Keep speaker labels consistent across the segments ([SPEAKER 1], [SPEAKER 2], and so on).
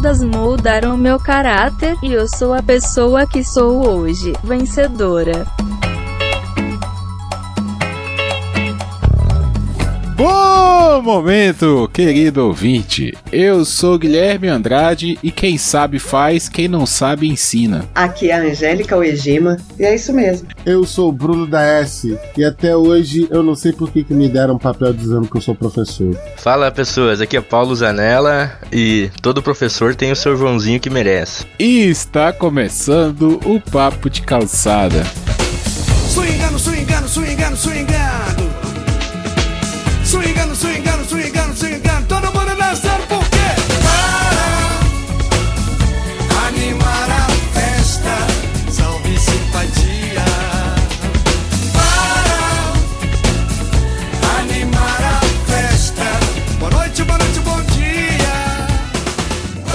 [SPEAKER 1] Todas moldaram meu caráter e eu sou a pessoa que sou hoje, vencedora.
[SPEAKER 2] Bom momento, querido ouvinte. Eu sou Guilherme Andrade e quem sabe faz, quem não sabe ensina.
[SPEAKER 3] Aqui é a Angélica Oejima e é isso mesmo.
[SPEAKER 4] Eu sou o Bruno da S e até hoje eu não sei por que, que me deram um papel dizendo que eu sou professor.
[SPEAKER 5] Fala pessoas, aqui é Paulo Zanella e todo professor tem o seu Joãozinho que merece.
[SPEAKER 2] E está começando o Papo de Calçada.
[SPEAKER 6] Swingando, swingando, swingando. Swingando,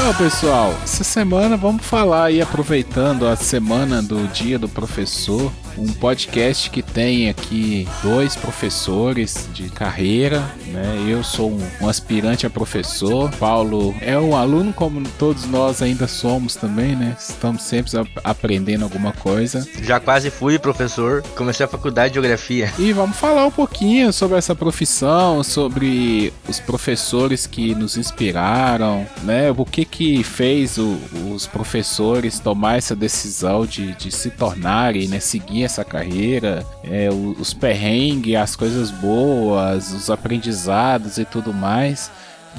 [SPEAKER 2] Então, pessoal, essa semana vamos falar aí, aproveitando a semana do Dia do Professor, um podcast que tem aqui dois professores de carreira, né? Eu sou um, um aspirante a professor, Paulo é um aluno como todos nós ainda somos também, né? Estamos sempre ap- aprendendo alguma coisa.
[SPEAKER 5] Já quase fui professor, comecei a faculdade de geografia.
[SPEAKER 2] E vamos falar um pouquinho sobre essa profissão, sobre os professores que nos inspiraram, né? O que que fez o- os professores tomar essa decisão de, de se tornarem, né? Seguir essa carreira, é, os perrengues, as coisas boas, os aprendizados e tudo mais.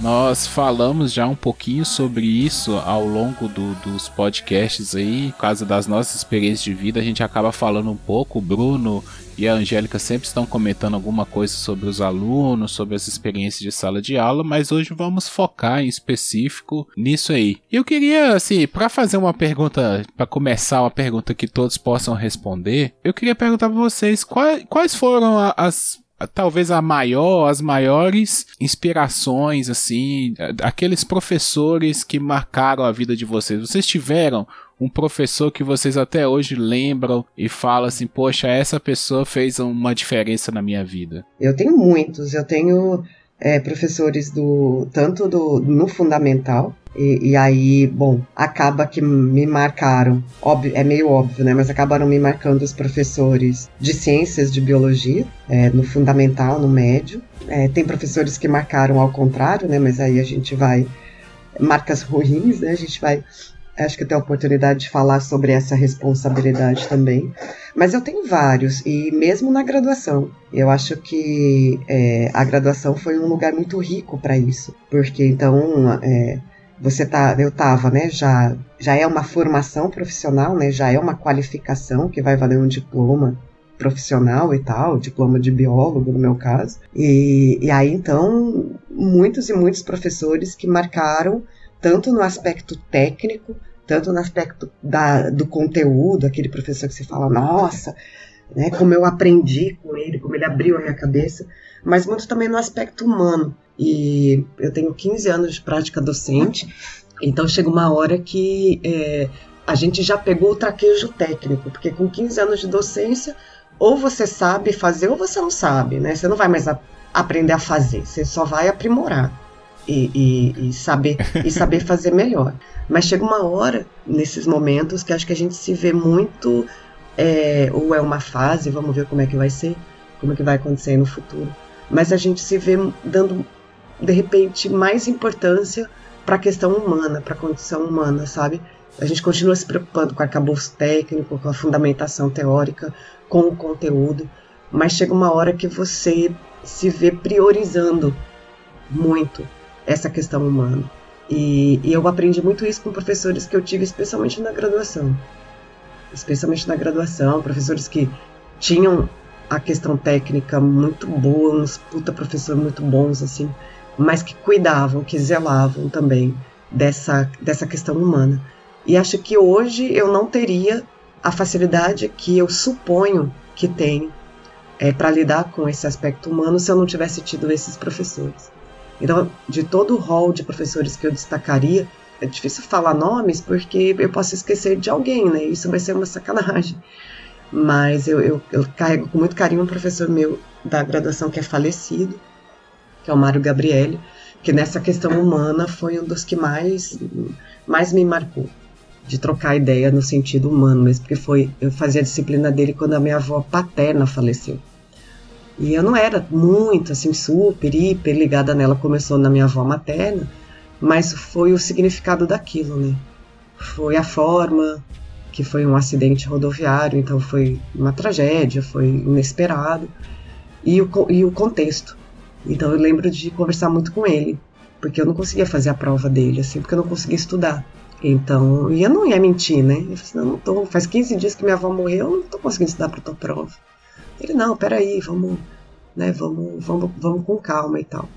[SPEAKER 2] Nós falamos já um pouquinho sobre isso ao longo do- dos podcasts aí, por causa das nossas experiências de vida, a gente acaba falando um pouco. O Bruno e a Angélica sempre estão comentando alguma coisa sobre os alunos, sobre as experiências de sala de aula, mas hoje vamos focar em específico nisso aí. Eu queria, assim, para fazer uma pergunta, para começar uma pergunta que todos possam responder, eu queria perguntar para vocês quais, quais foram a- as talvez a maior, as maiores inspirações, assim, aqueles professores que marcaram a vida de vocês. Vocês tiveram um professor que vocês até hoje lembram e falam assim, poxa, essa pessoa fez uma diferença na minha vida.
[SPEAKER 3] Eu tenho muitos, eu tenho é, professores do tanto do no fundamental e, e aí, bom, acaba que me marcaram, óbvio, é meio óbvio, né? Mas acabaram me marcando os professores de ciências de biologia, é, no fundamental, no médio. É, tem professores que marcaram ao contrário, né? Mas aí a gente vai marcas ruins, né? A gente vai acho que tenho a oportunidade de falar sobre essa responsabilidade também. Mas eu tenho vários, e mesmo na graduação. Eu acho que é, a graduação foi um lugar muito rico para isso. Porque então. É, você tá, eu tava, né, já, já é uma formação profissional, né, já é uma qualificação que vai valer um diploma profissional e tal, diploma de biólogo no meu caso. E, e aí então, muitos e muitos professores que marcaram tanto no aspecto técnico, tanto no aspecto da, do conteúdo, aquele professor que você fala, nossa, né, como eu aprendi com ele, como ele abriu a minha cabeça, mas muito também no aspecto humano. E eu tenho 15 anos de prática docente, então chega uma hora que é, a gente já pegou o traquejo técnico, porque com 15 anos de docência, ou você sabe fazer ou você não sabe, né? Você não vai mais a, aprender a fazer, você só vai aprimorar e, e, e, saber, e saber fazer melhor. Mas chega uma hora, nesses momentos, que acho que a gente se vê muito, é, ou é uma fase, vamos ver como é que vai ser, como é que vai acontecer no futuro. Mas a gente se vê dando de repente mais importância para a questão humana, para a condição humana, sabe? A gente continua se preocupando com o arcabouço técnico, com a fundamentação teórica, com o conteúdo, mas chega uma hora que você se vê priorizando muito essa questão humana. E, e, eu aprendi muito isso com professores que eu tive, especialmente na graduação. Especialmente na graduação, professores que tinham a questão técnica muito boa, uns puta professores muito bons, assim, mas que cuidavam, que zelavam também dessa, dessa questão humana. E acho que hoje eu não teria a facilidade que eu suponho que tenho é, para lidar com esse aspecto humano se eu não tivesse tido esses professores. Então, de todo o rol de professores que eu destacaria, é difícil falar nomes porque eu posso esquecer de alguém, né? Isso vai ser uma sacanagem. Mas eu, eu, eu carrego com muito carinho um professor meu da graduação que é falecido, que é o Mário Gabriele, que nessa questão humana foi um dos que mais, mais me marcou. De trocar ideia no sentido humano mesmo, porque foi, eu fazia a disciplina dele quando a minha avó paterna faleceu. E eu não era muito, assim, super, hiper ligada nela, começou na minha avó materna, mas foi o significado daquilo, né? Foi a forma, que foi um acidente rodoviário, então foi uma tragédia, foi inesperado, e o, e o contexto. Então eu lembro de conversar muito com ele, porque eu não conseguia fazer a prova dele, assim, porque eu não conseguia estudar. Então, e eu não ia mentir, né? Eu falei assim, não, não tô, faz 15 dias que minha avó morreu, eu não tô conseguindo estudar para tua prova. Ele, não, peraí, vamos, né, vamos, vamos, vamos com calma e tal.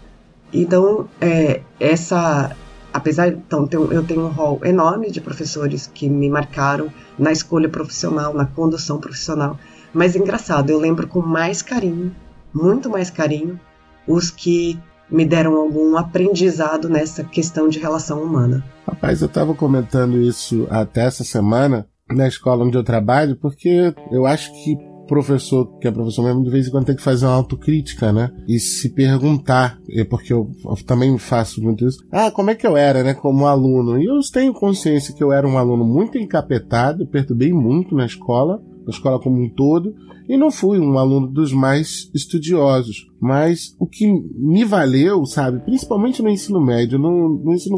[SPEAKER 3] Então, é, essa, apesar, então, eu tenho um rol enorme de professores que me marcaram na escolha profissional, na condução profissional, mas é engraçado, eu lembro com mais carinho, muito mais carinho, os que me deram algum aprendizado nessa questão de relação humana.
[SPEAKER 4] Rapaz, eu estava comentando isso até essa semana na escola onde eu trabalho, porque eu acho que professor, que é professor mesmo, de vez em quando tem que fazer uma autocrítica, né? E se perguntar, porque eu, eu, também faço muito isso. Ah, como é que eu era, né? Como aluno. E eu tenho consciência que eu era um aluno muito encapetado, perturbei muito na escola, na escola como um todo e não fui um aluno dos mais estudiosos. Mas o que me valeu, sabe, principalmente no ensino médio, no, no, ensino,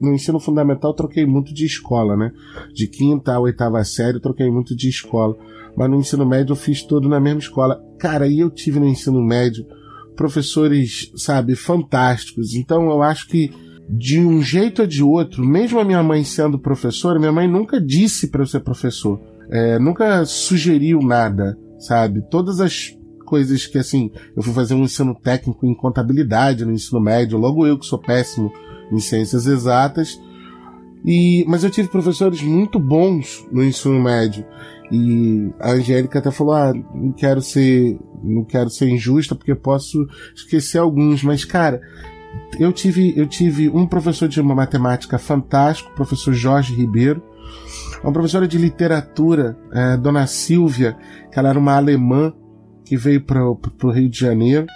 [SPEAKER 4] no ensino fundamental troquei muito de escola, né? De quinta a oitava série troquei muito de escola. Mas no ensino médio eu fiz tudo na mesma escola. Cara, e eu tive no ensino médio professores, sabe, fantásticos. Então eu acho que de um jeito ou de outro, mesmo a minha mãe sendo professora, minha mãe nunca disse para eu ser professor. É, nunca sugeriu nada sabe? Todas as coisas que, assim, eu fui fazer um ensino técnico em contabilidade no ensino médio, logo eu que sou péssimo em ciências exatas. E, mas eu tive professores muito bons no ensino médio. E a Angélica até falou: ah, não quero ser, não quero ser injusta porque posso esquecer alguns, mas cara, eu tive, eu tive um professor de matemática fantástico, professor Jorge Ribeiro, uma professora de literatura, é, Dona Silvia, que ela era uma alemã que veio para o Rio de Janeiro.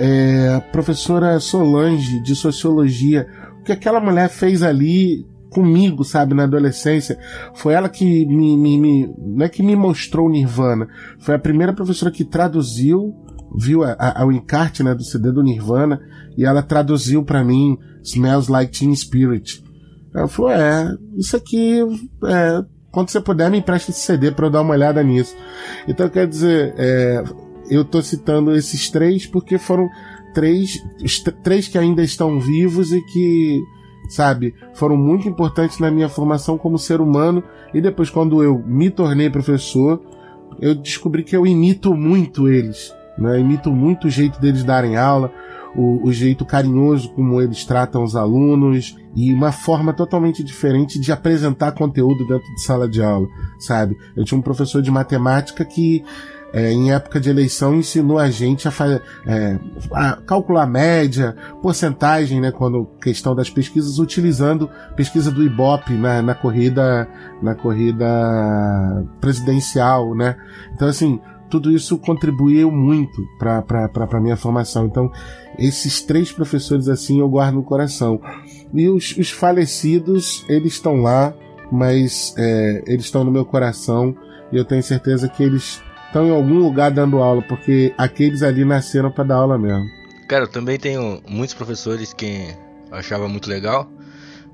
[SPEAKER 4] É, professora Solange, de Sociologia. O que aquela mulher fez ali comigo, sabe, na adolescência, foi ela que me, me, me, não é que me mostrou Nirvana, foi a primeira professora que traduziu, viu a, a, o encarte, né, do CD do Nirvana, e ela traduziu para mim Smells Like Teen Spirit. Ela falou: É, isso aqui, é, quando você puder, me empresta esse CD para eu dar uma olhada nisso. Então, quer dizer, é, eu tô citando esses três porque foram três, três que ainda estão vivos e que, sabe, foram muito importantes na minha formação como ser humano. E depois, quando eu me tornei professor, eu descobri que eu imito muito eles. Né? Imito muito o jeito deles darem aula, o, o jeito carinhoso como eles tratam os alunos e uma forma totalmente diferente de apresentar conteúdo dentro de sala de aula, sabe? Eu tinha um professor de matemática que é, em época de eleição ensinou a gente a, é, a, calcular média, porcentagem, né, quando questão das pesquisas, utilizando pesquisa do Ibope na, na corrida na corrida presidencial, né? Então assim, tudo isso contribuiu muito para a minha formação. Então, esses três professores assim eu guardo no coração. E os, os falecidos, eles estão lá, mas é, eles estão no meu coração e eu tenho certeza que eles estão em algum lugar dando aula, porque aqueles ali nasceram para dar aula mesmo.
[SPEAKER 5] Cara, eu também tenho muitos professores que achava muito legal.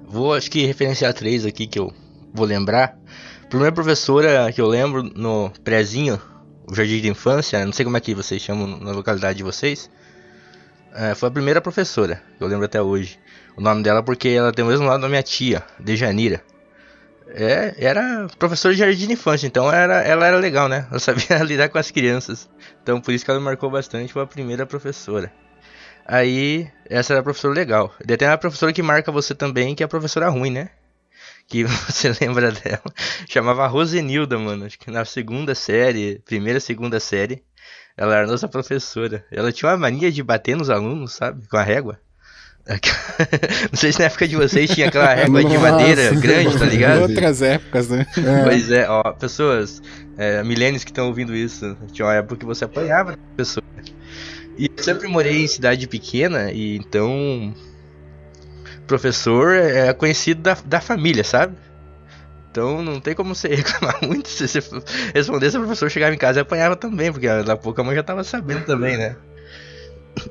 [SPEAKER 5] Vou, acho que, referenciar três aqui que eu vou lembrar. A primeira professora que eu lembro no prézinho, o jardim de infância, não sei como é que vocês chamam na localidade de vocês. É, foi a primeira professora, que eu lembro até hoje. O nome dela porque ela tem o mesmo nome da minha tia, Dejanira. É, era professora de jardim de infância, então era, ela era legal, né? Ela sabia lidar com as crianças. Então por isso que ela me marcou bastante, foi a primeira professora. Aí, essa era a professora legal. E tem uma professora que marca você também, que é a professora ruim, né? que você lembra dela. Chamava Rosenilda, mano. Acho que na segunda série, primeira, segunda série, ela era nossa professora. Ela tinha uma mania de bater nos alunos, sabe? Com a régua. Não sei se na época de vocês tinha aquela régua Nossa. de madeira grande, tá ligado?
[SPEAKER 2] Outras épocas, né?
[SPEAKER 5] É. Pois é, ó, pessoas, é, milênios que estão ouvindo isso, tinha uma época que você apanhava pessoa. E eu sempre morei em cidade pequena, e então. Professor é conhecido da, da família, sabe? Então não tem como você reclamar muito se você respondesse, o professor chegava em casa e apanhava também, porque daqui a pouco a mãe já tava sabendo também, né?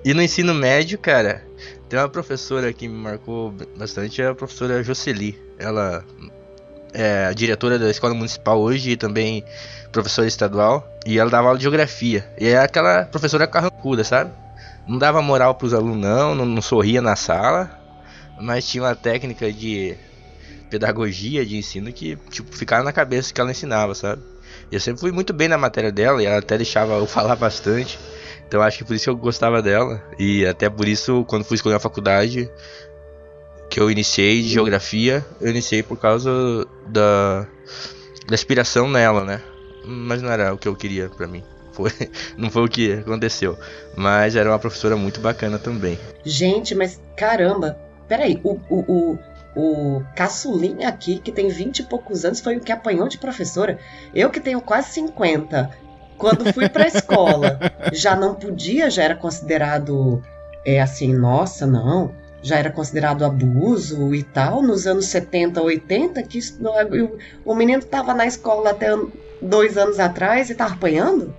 [SPEAKER 5] E no ensino médio, cara, tem uma professora que me marcou bastante, é a professora Jocely. Ela é a diretora da escola municipal hoje e também professora estadual. E ela dava aula de geografia. E é aquela professora carrancuda, sabe? Não dava moral pros alunos, não, não, não sorria na sala. Mas tinha uma técnica de pedagogia, de ensino que, tipo, ficava na cabeça que ela ensinava, sabe? Eu sempre fui muito bem na matéria dela e ela até deixava eu falar bastante. Então acho que por isso eu gostava dela. E até por isso, quando fui escolher a faculdade, que eu iniciei de geografia, eu iniciei por causa da, da inspiração nela, né? Mas não era o que eu queria pra mim. Foi, não foi o que aconteceu. Mas era uma professora muito bacana também.
[SPEAKER 3] Gente, mas caramba, peraí, o, o, o, o caçulinha aqui, que tem 20 e poucos anos, foi o que apanhou de professora. Eu que tenho quase 50, quando fui pra escola, já não podia, já era considerado é assim, nossa, não já era considerado abuso e tal, nos anos 70, 80, que isso, o, menino estava na escola até dois anos atrás e estava apanhando?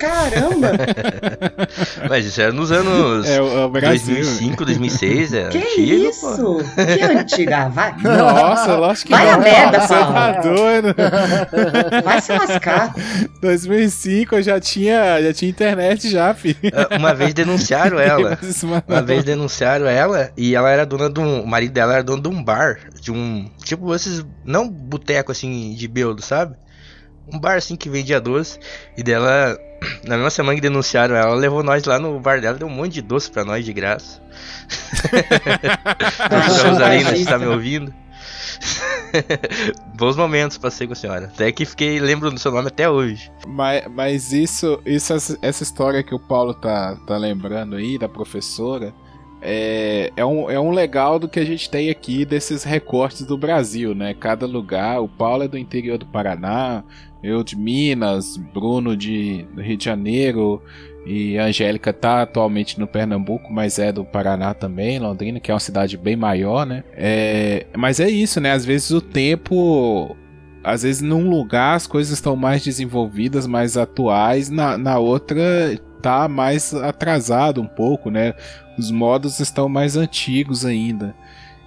[SPEAKER 3] Caramba!
[SPEAKER 5] Mas isso era nos anos
[SPEAKER 2] é, o, o
[SPEAKER 5] 2005, 2006. É
[SPEAKER 3] que
[SPEAKER 5] antigo,
[SPEAKER 3] isso? Pô. Que antiga? Vai.
[SPEAKER 2] Nossa, lógico que
[SPEAKER 3] Vai
[SPEAKER 2] não.
[SPEAKER 3] a merda,
[SPEAKER 2] Você tá doido.
[SPEAKER 3] Vai se lascar.
[SPEAKER 2] 2005 eu já tinha, já tinha internet já, filho.
[SPEAKER 5] Ah, Uma vez denunciaram ela. Uma vez denunciaram ela e ela era dona de um. O marido dela era dono de um bar. De um. Tipo, esses. Não boteco assim de beudo, sabe? Um bar assim que vendia doce. E dela. Na mesma semana que denunciaram ela, levou nós lá no bar dela, deu um monte de doce pra nós de graça. Rosalina, você tá me ouvindo? Bons momentos passei com a senhora. Até que fiquei, lembro do seu nome até hoje.
[SPEAKER 2] Mas, mas isso, isso, essa história que o Paulo tá, tá lembrando aí, da professora, é, é, um, é um legal do que a gente tem aqui desses recortes do Brasil, né? Cada lugar, o Paulo é do interior do Paraná, eu de Minas, Bruno de Rio de Janeiro e Angélica tá atualmente no Pernambuco, mas é do Paraná também, Londrina, que é uma cidade bem maior, né? É, mas é isso, né? Às vezes o tempo às vezes num lugar as coisas estão mais desenvolvidas, mais atuais, na, na outra tá mais atrasado um pouco, né? Os modos estão mais antigos ainda.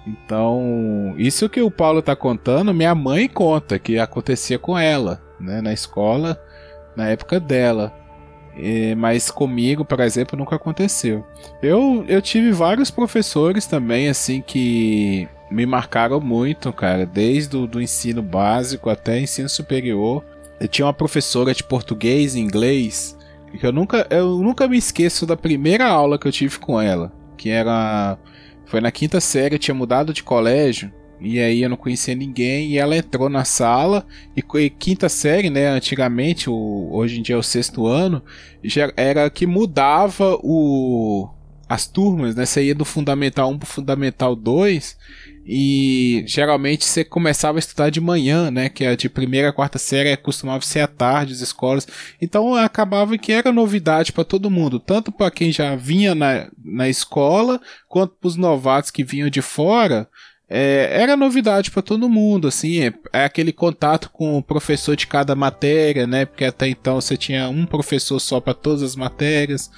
[SPEAKER 2] Então, isso que o Paulo tá contando, minha mãe conta que acontecia com ela, né, na escola, na época dela. E, mas comigo, por exemplo, nunca aconteceu. Eu, eu tive vários professores também, assim, que me marcaram muito, cara, desde o do ensino básico até ensino superior. Eu tinha uma professora de português e inglês que eu nunca, eu nunca me esqueço da primeira aula que eu tive com ela, que era foi na quinta série, eu tinha mudado de colégio e aí eu não conhecia ninguém e ela entrou na sala e, e quinta série, né, antigamente, o, hoje em dia é o sexto ano, já era que mudava o as turmas, né? Você ia do fundamental 1 pro fundamental 2 e geralmente você começava a estudar de manhã, né? Que é de primeira a quarta série costumava ser à tarde as escolas. Então acabava que era novidade para todo mundo, tanto para quem já vinha na, na escola, quanto para os novatos que vinham de fora. É, era novidade para todo mundo, assim, é, é, aquele contato com o professor de cada matéria, né? Porque até então você tinha um professor só para todas as matérias.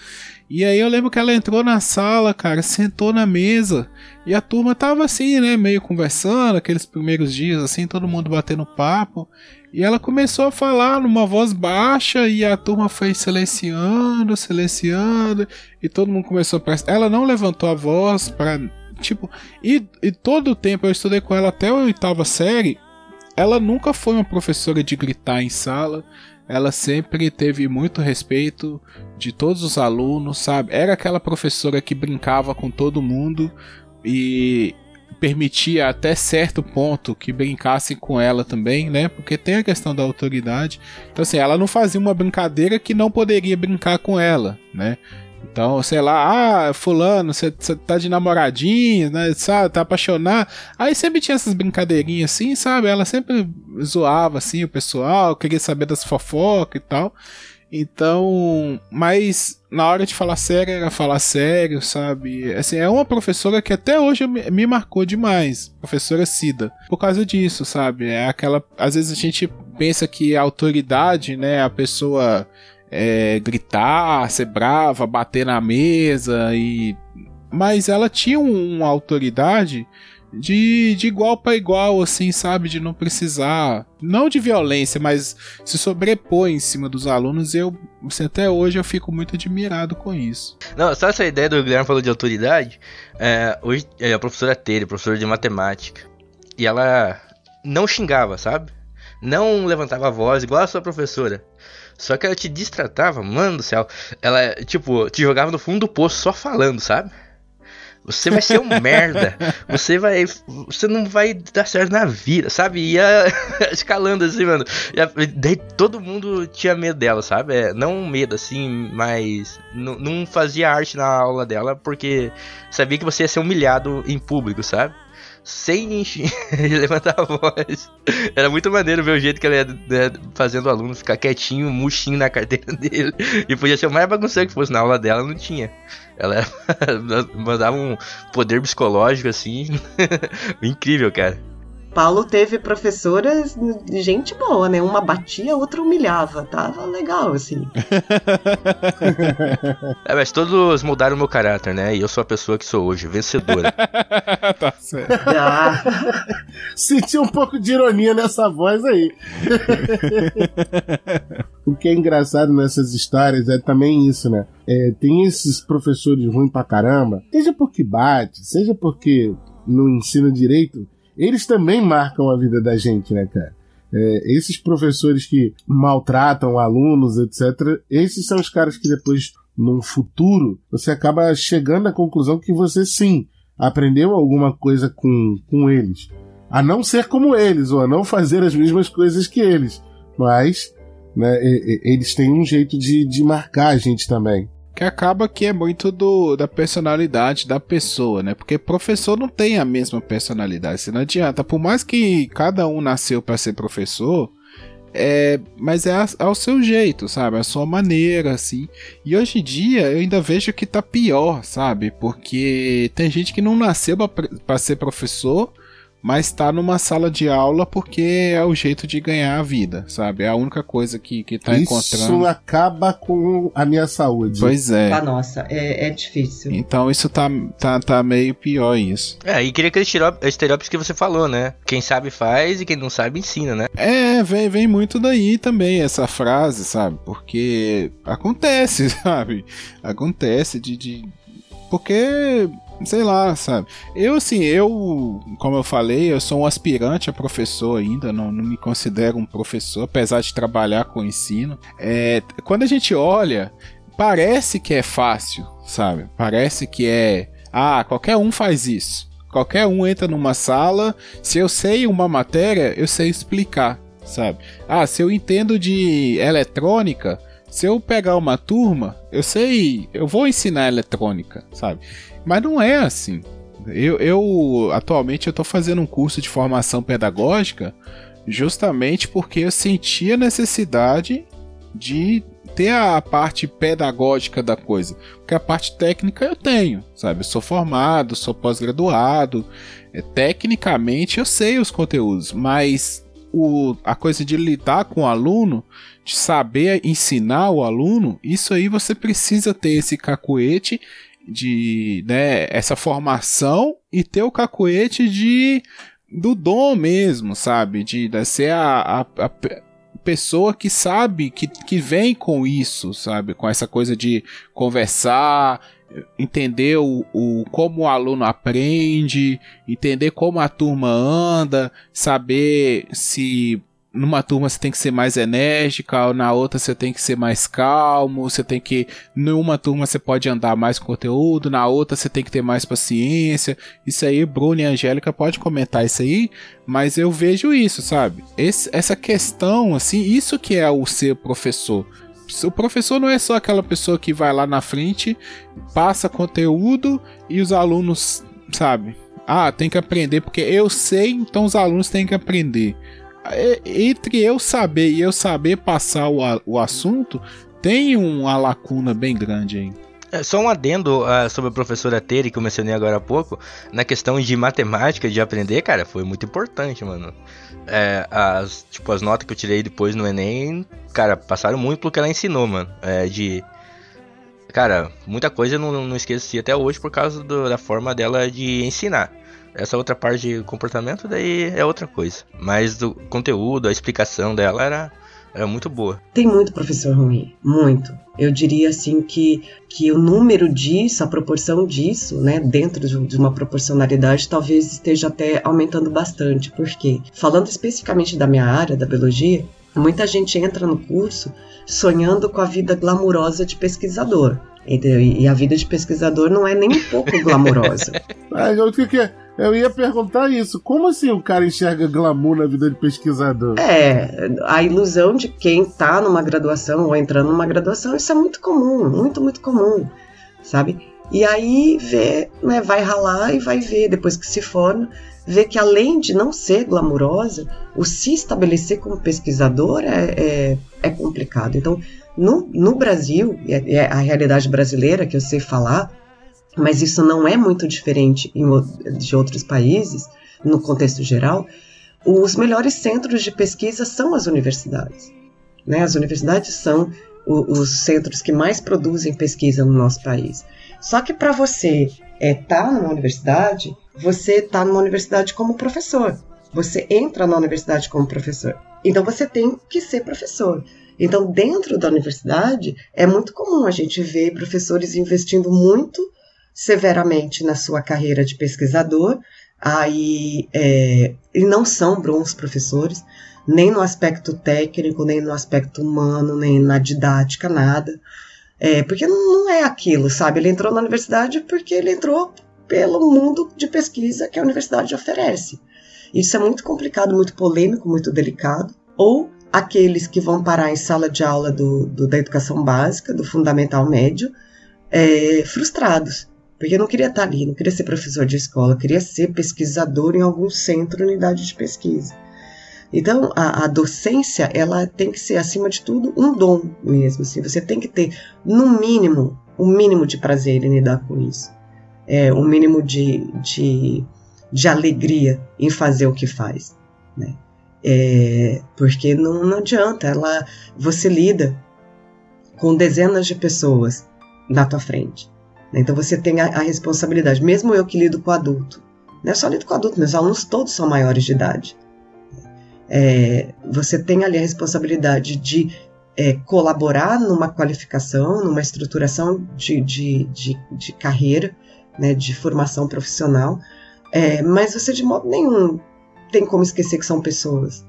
[SPEAKER 2] E aí eu lembro que ela entrou na sala, cara, sentou na mesa e a turma tava assim, né, meio conversando, aqueles primeiros dias assim, todo mundo batendo papo. E ela começou a falar numa voz baixa e a turma foi silenciando, silenciando e todo mundo começou a prestar. Ela não levantou a voz para tipo, e, e todo o tempo eu estudei com ela até a oitava série. Ela nunca foi uma professora de gritar em sala ela sempre teve muito respeito de todos os alunos, sabe? Era aquela professora que brincava com todo mundo e permitia até certo ponto que brincassem com ela também, né? Porque tem a questão da autoridade. Então assim, ela não fazia uma brincadeira que não poderia brincar com ela, né? Então, sei lá, ah, fulano, você tá de namoradinho, né, sabe, tá apaixonado. Aí sempre tinha essas brincadeirinhas assim, sabe? Ela sempre zoava assim o pessoal, queria saber das fofocas e tal. Então, mas na hora de falar sério, era falar sério, sabe? Assim, é uma professora que até hoje me, me marcou demais, professora Cida, por causa disso, sabe? É aquela, às vezes a gente pensa que a autoridade, né, a pessoa é, gritar, ser brava, bater na mesa e mas ela tinha uma autoridade de, de igual para igual, assim, sabe? De não precisar, não de violência, mas se sobrepor em cima dos alunos. Eu, assim, até hoje, eu fico muito admirado com isso.
[SPEAKER 5] Não, só essa ideia do Guilherme falou de autoridade. É, hoje, é a professora Tere, professora de matemática. E ela não xingava, sabe? Não levantava a voz igual a sua professora. Só que ela te distratava, mano do céu. Ela, tipo, te jogava no fundo do poço só falando, sabe? Você vai ser um merda. Você vai. Você não vai dar certo na vida, sabe? Ia escalando assim, mano. Ia, daí todo mundo tinha medo dela, sabe? É, não medo assim, mas. Não fazia arte na aula dela porque sabia que você ia ser humilhado em público, sabe? Sem levantar a voz. Era muito maneiro ver o jeito que ela ia né, fazendo o aluno ficar quietinho, murchinho na carteira dele. E podia ser o mais bagunceiro que fosse na aula dela, não tinha. Ela mandava um poder psicológico assim. Incrível, cara.
[SPEAKER 3] Paulo teve professoras, gente boa, né? Uma batia, outra humilhava. Tava legal, assim.
[SPEAKER 5] é, mas todos mudaram meu caráter, né? E eu sou a pessoa que sou hoje, vencedora.
[SPEAKER 2] tá certo.
[SPEAKER 3] Ah.
[SPEAKER 4] Senti um pouco de ironia nessa voz aí. o que é engraçado nessas histórias é também isso, né? É, tem esses professores ruins pra caramba, seja porque bate, seja porque no ensino direito eles também marcam a vida da gente, né, cara? É, esses professores que maltratam alunos, etc., esses são os caras que depois, num futuro, você acaba chegando à conclusão que você sim aprendeu alguma coisa com, com eles. A não ser como eles, ou a não fazer as mesmas coisas que eles. Mas né, eles têm um jeito de, de marcar a gente também
[SPEAKER 2] que acaba que é muito do, da personalidade da pessoa, né? Porque professor não tem a mesma personalidade, você não adianta. Por mais que cada um nasceu para ser professor, é, mas é ao seu jeito, sabe? A sua maneira, assim. E hoje em dia eu ainda vejo que tá pior, sabe? Porque tem gente que não nasceu para ser professor mas tá numa sala de aula porque é o jeito de ganhar a vida, sabe? É a única coisa que, que tá
[SPEAKER 4] Isso
[SPEAKER 2] encontrando.
[SPEAKER 4] Isso acaba com a minha saúde.
[SPEAKER 2] Pois é.
[SPEAKER 3] Ah, nossa, é, é difícil.
[SPEAKER 2] Então isso tá, tá, tá meio pior isso.
[SPEAKER 5] É, e queria aqueles estereótipos que você falou, né? Quem sabe faz e quem não sabe ensina, né?
[SPEAKER 2] É, vem, vem muito daí também essa frase, sabe? Porque acontece, sabe? Acontece de, de porque sei lá, sabe? Eu, assim, eu, como eu falei, eu sou um aspirante a professor ainda, não, não me considero um professor, apesar de trabalhar com ensino. É, quando a gente olha, parece que é fácil, sabe? Parece que é. Ah, qualquer um faz isso. Qualquer um entra numa sala, se eu sei uma matéria, eu sei explicar, sabe? Ah, se eu entendo de eletrônica, se eu pegar uma turma, eu sei, eu vou ensinar eletrônica, sabe? Mas não é assim. Eu, eu atualmente eu estou fazendo um curso de formação pedagógica justamente porque eu senti a necessidade de ter a parte pedagógica da coisa. Porque a parte técnica eu tenho, sabe? Eu sou formado, sou pós-graduado. É, tecnicamente eu sei os conteúdos, mas o, a coisa de lidar com o aluno, de saber ensinar o aluno, isso aí você precisa ter esse cacuete de né, essa formação e ter o cacuete de do dom mesmo, sabe? De, de ser a, a, a pessoa que sabe, que, que vem com isso, sabe? Com essa coisa de conversar, entender o, o, como o aluno aprende, entender como a turma anda, saber se numa turma você tem que ser mais enérgica, na outra você tem que ser mais calmo, você tem que. Numa turma você pode andar mais com conteúdo, na outra você tem que ter mais paciência. Isso aí, Bruno e Angélica pode comentar isso aí, mas eu vejo isso, sabe? Esse, essa questão, assim, isso que é o ser professor. O professor não é só aquela pessoa que vai lá na frente, passa conteúdo e os alunos, sabe? Ah, tem que aprender porque eu sei, então os alunos têm que aprender. É, entre eu saber e eu saber passar o, o assunto, tem uma lacuna bem grande aí.
[SPEAKER 5] É, só um adendo uh, sobre a professora Tere que eu mencionei agora há pouco. Na questão de matemática, de aprender, cara, foi muito importante, mano. É, as, tipo, as notas que eu tirei depois no Enem, cara, passaram muito pelo que ela ensinou, mano. É, de. Cara, muita coisa eu não, não esqueci até hoje por causa do, da forma dela de ensinar. Essa outra parte de comportamento daí é outra coisa. Mas o conteúdo, a explicação dela era, era muito boa.
[SPEAKER 3] Tem muito professor ruim, muito. Eu diria assim que, que o número disso, a proporção disso, né, dentro de uma proporcionalidade, talvez esteja até aumentando bastante. Porque, falando especificamente da minha área, da biologia, muita gente entra no curso sonhando com a vida glamurosa de pesquisador. Entendeu? E a vida de pesquisador não é nem um pouco glamurosa.
[SPEAKER 4] Ah, o que é? Eu ia perguntar isso. Como assim o cara enxerga glamour na vida de pesquisador?
[SPEAKER 3] É, a ilusão de quem está numa graduação ou entrando numa graduação, isso é muito comum, muito, muito comum, sabe? E aí vê, né, vai ralar e vai ver, depois que se forma, vê que além de não ser glamurosa, o se estabelecer como pesquisador é, é, é complicado. Então, no, no Brasil, é, é a realidade brasileira que eu sei falar, mas isso não é muito diferente de outros países, no contexto geral, os melhores centros de pesquisa são as universidades. Né? As universidades são o, os centros que mais produzem pesquisa no nosso país. Só que para você estar é, tá numa universidade, você está numa universidade como professor. Você entra na universidade como professor. Então você tem que ser professor. Então, dentro da universidade, é muito comum a gente ver professores investindo muito severamente na sua carreira de pesquisador, aí é, e não são bons professores, nem no aspecto técnico, nem no aspecto humano, nem na didática, nada. É, porque não é aquilo, sabe? Ele entrou na universidade porque ele entrou pelo mundo de pesquisa que a universidade oferece. Isso é muito complicado, muito polêmico, muito delicado. Ou aqueles que vão parar em sala de aula do, do da educação básica, do fundamental médio, é, frustrados. Porque eu não queria estar ali, não queria ser professor de escola, queria ser pesquisador em algum centro, unidade de pesquisa. Então, a, a, docência, ela tem que ser, acima de tudo, um dom mesmo. Assim. Você tem que ter, no mínimo, um mínimo de prazer em lidar com isso. É, um mínimo de, de, de alegria em fazer o que faz. Né? É, porque não, não adianta, ela, você lida com dezenas de pessoas na tua frente. Né? Então você tem a, a, responsabilidade, mesmo eu que lido com adulto, não é só lido com adulto, meus alunos todos são maiores de idade. É, você tem ali a responsabilidade de é, colaborar numa qualificação, numa estruturação de, de, de, de carreira, né, de formação profissional, é, mas você de modo nenhum tem como esquecer que são pessoas.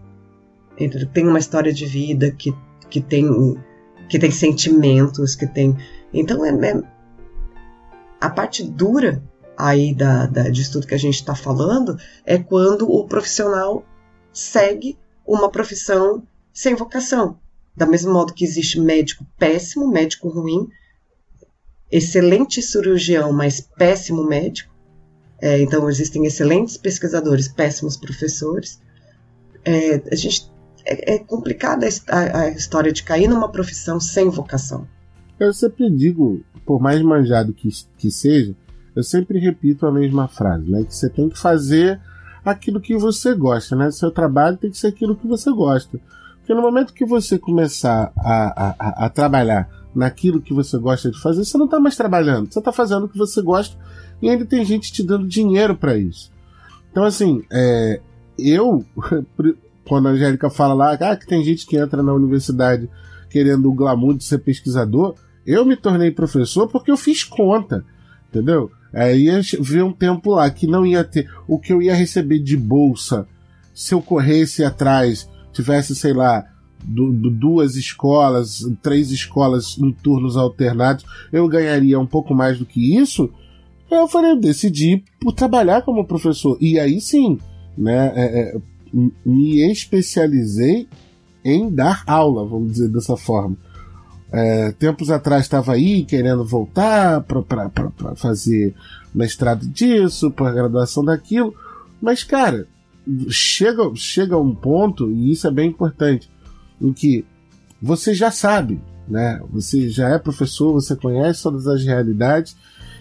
[SPEAKER 3] Tem uma história de vida que, que, tem, que tem sentimentos, que tem. Então é, é a parte dura aí da, da, disso tudo que a gente está falando é quando o profissional segue uma profissão sem vocação. Da mesmo modo que existe médico péssimo, médico ruim, excelente cirurgião, mas péssimo médico. É, então existem excelentes pesquisadores, péssimos professores. É, a gente é, é complicada a, a história de cair numa profissão sem vocação.
[SPEAKER 4] Eu sempre digo, por mais manjado que, que seja, eu sempre repito a mesma frase, né? Que você tem que fazer aquilo que você gosta, né? Seu trabalho tem que ser aquilo que você gosta. Porque no momento que você começar a, a, a trabalhar naquilo que você gosta de fazer, você não está mais trabalhando, você está fazendo o que você gosta e ainda tem gente te dando dinheiro para isso. Então, assim, é, eu, quando a Angélica fala lá ah, que tem gente que entra na universidade querendo o glamour de ser pesquisador, eu me tornei professor porque eu fiz conta, entendeu? Aí ver um tempo lá que não ia ter o que eu ia receber de bolsa se eu corresse atrás, tivesse, sei lá, do, duas escolas, três escolas em turnos alternados, eu ganharia um pouco mais do que isso. Eu falei, eu decidi por trabalhar como professor. E aí sim, né, é, é, me especializei em dar aula, vamos dizer dessa forma. É, tempos atrás estava aí querendo voltar para fazer mestrado disso, para graduação daquilo, mas cara, chega chega um ponto e isso é bem importante em que você já sabe, né? Você já é professor, você conhece todas as realidades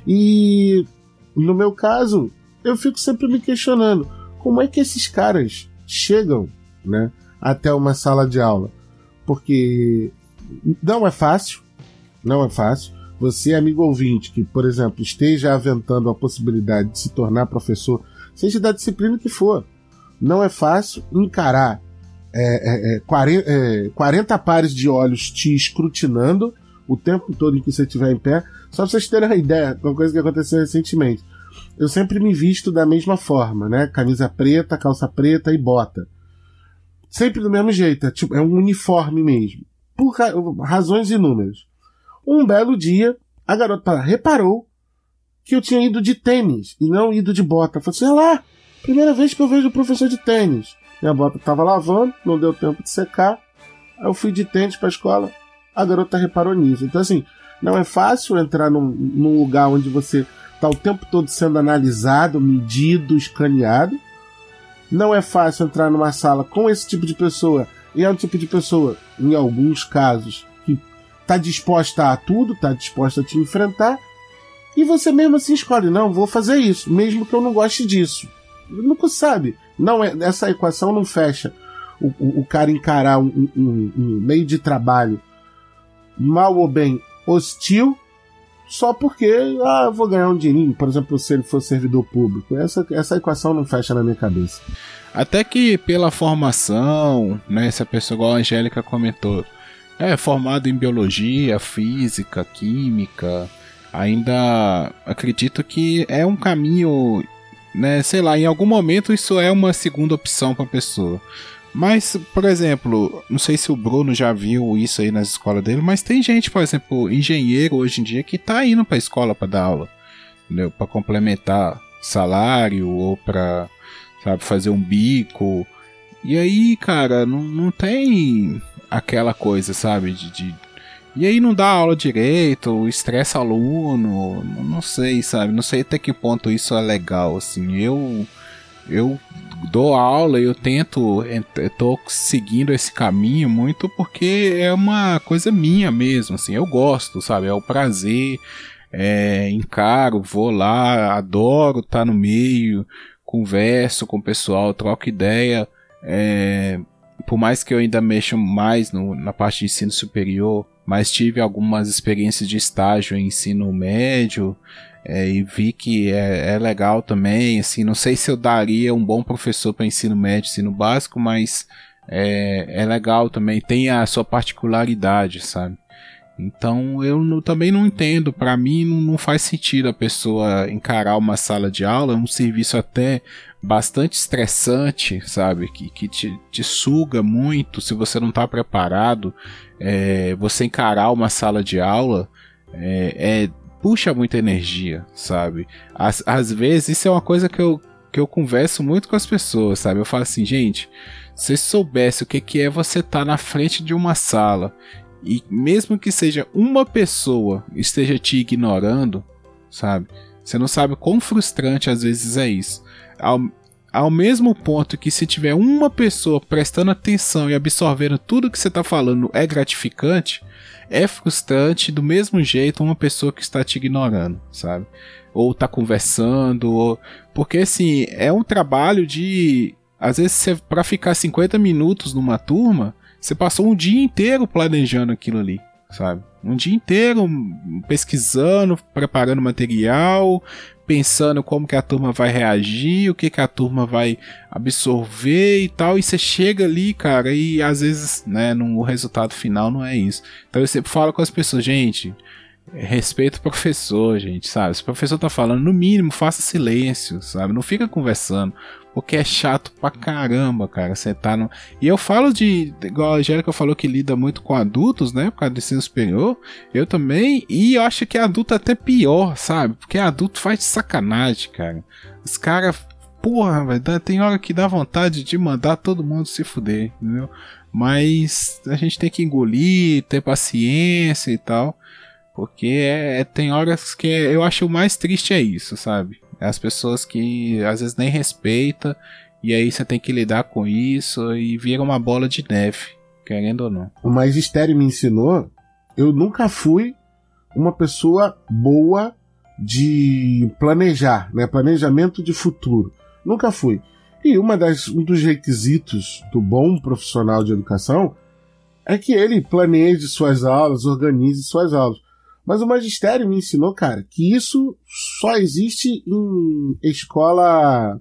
[SPEAKER 4] e no meu caso, eu fico sempre me questionando como é que esses caras chegam, né, até uma sala de aula? Porque não é fácil, não é fácil. Você, amigo ouvinte, que, por exemplo, esteja aventando a possibilidade de se tornar professor, seja da disciplina que for, não é fácil encarar é, é, 40, é, 40 é, pares de olhos te escrutinando o tempo todo em que você estiver em pé. Só pra vocês terem uma ideia, uma coisa que aconteceu recentemente. Eu sempre me visto da mesma forma, né? Camisa preta, calça preta e bota. Sempre do mesmo jeito, é, tipo, é um uniforme mesmo. Por razões inúmeras. Um belo dia, a garota reparou que eu tinha ido de tênis e não ido de bota. Falei assim, lá, primeira vez que eu vejo o professor de tênis. Minha bota estava lavando, não deu tempo de secar. Aí eu fui de tênis para a escola. A garota reparou nisso. Então, assim, não é fácil entrar num, num lugar onde você está o tempo todo sendo analisado, medido, escaneado. Não é fácil entrar numa sala com esse tipo de pessoa. E é um tipo de pessoa, em alguns casos, que está disposta a tudo, está disposta a te enfrentar. E você mesmo assim escolhe, não, vou fazer isso, mesmo que eu não goste disso. Nunca sabe. Não é, essa equação não fecha. O, o, o cara encarar um, um, um meio de trabalho mal ou bem hostil só porque ah, eu vou ganhar um dinheirinho, por exemplo, se ele for servidor público. Essa, essa equação não fecha na minha cabeça.
[SPEAKER 2] Até que pela formação, né, essa pessoa igual a Angélica comentou, é formado em biologia, física, química, ainda acredito que é um caminho, né, sei lá, em algum momento isso é uma segunda opção para a pessoa. Mas, por exemplo, não sei se o Bruno já viu isso aí nas escolas dele, mas tem gente, por exemplo, engenheiro hoje em dia que tá indo pra escola para dar aula, entendeu? Para complementar salário ou para sabe, fazer um bico. E aí, cara, não, não tem aquela coisa, sabe, de, de... E aí não dá aula direito, estressa aluno, não sei, sabe? Não sei até que ponto isso é legal, assim. Eu eu dou aula e eu tento, eu tô seguindo esse caminho muito porque é uma coisa minha mesmo, assim, eu gosto, sabe? É o prazer, é, encaro, vou lá, adoro estar tá no meio, converso com o pessoal, troco ideia, é, por mais que eu ainda mexa mais no, na parte de ensino superior, mas tive algumas experiências de estágio em ensino médio, é, e vi que é, é, legal também, assim, não sei se eu daria um bom professor para ensino médio, ensino básico, mas é, é legal também, tem a sua particularidade, sabe? Então eu não, também não entendo, para mim não, não, faz sentido a pessoa encarar uma sala de aula, um serviço até bastante estressante, sabe? Que, que te, te suga muito se você não está preparado. É, você encarar uma sala de aula é, é puxa muita energia, sabe? Às, às vezes, isso é uma coisa que eu, que eu converso muito com as pessoas, sabe? Eu falo assim, gente, se soubesse o que, que é você estar tá na frente de uma sala e mesmo que seja uma pessoa esteja te ignorando, sabe? Você não sabe quão frustrante às vezes é isso. Ao, ao mesmo ponto que se tiver uma pessoa prestando atenção e absorvendo tudo que você está falando é gratificante, é frustrante do mesmo jeito uma pessoa que está te ignorando, sabe? Ou tá conversando, ou... porque assim, é um trabalho de às vezes para ficar 50 minutos numa turma, você passou um dia inteiro planejando aquilo ali, sabe? Um dia inteiro pesquisando, preparando material, pensando como que a turma vai reagir, o que que a turma vai absorver e tal, e você chega ali, cara, e às vezes, né, no, resultado final não é isso. Então eu sempre falo com as pessoas, gente, respeito o professor, gente, sabe? Se o professor tá falando, no mínimo, faça silêncio, sabe? Não fica conversando. Porque é chato pra caramba, cara. Você tá no. E eu falo de. Igual a Angélica falou que lida muito com adultos, né? Por causa do ensino superior. Eu também. E eu acho que adulto é até pior, sabe? Porque adulto faz sacanagem, cara. Os caras. Porra, velho. Tem hora que dá vontade de mandar todo mundo se fuder, entendeu? Mas a gente tem que engolir, ter paciência e tal. Porque é, é tem horas que eu acho o mais triste é isso, sabe? É as pessoas que às vezes nem respeita e aí você tem que lidar com isso e vira uma bola de neve, querendo ou não.
[SPEAKER 4] O magistério me ensinou eu nunca fui uma pessoa boa de planejar, né? Planejamento de futuro. Nunca fui. E uma das, um dos requisitos do bom profissional de educação é que ele planeje suas aulas, organize suas aulas. Mas o magistério me ensinou, cara, que isso só existe em escola,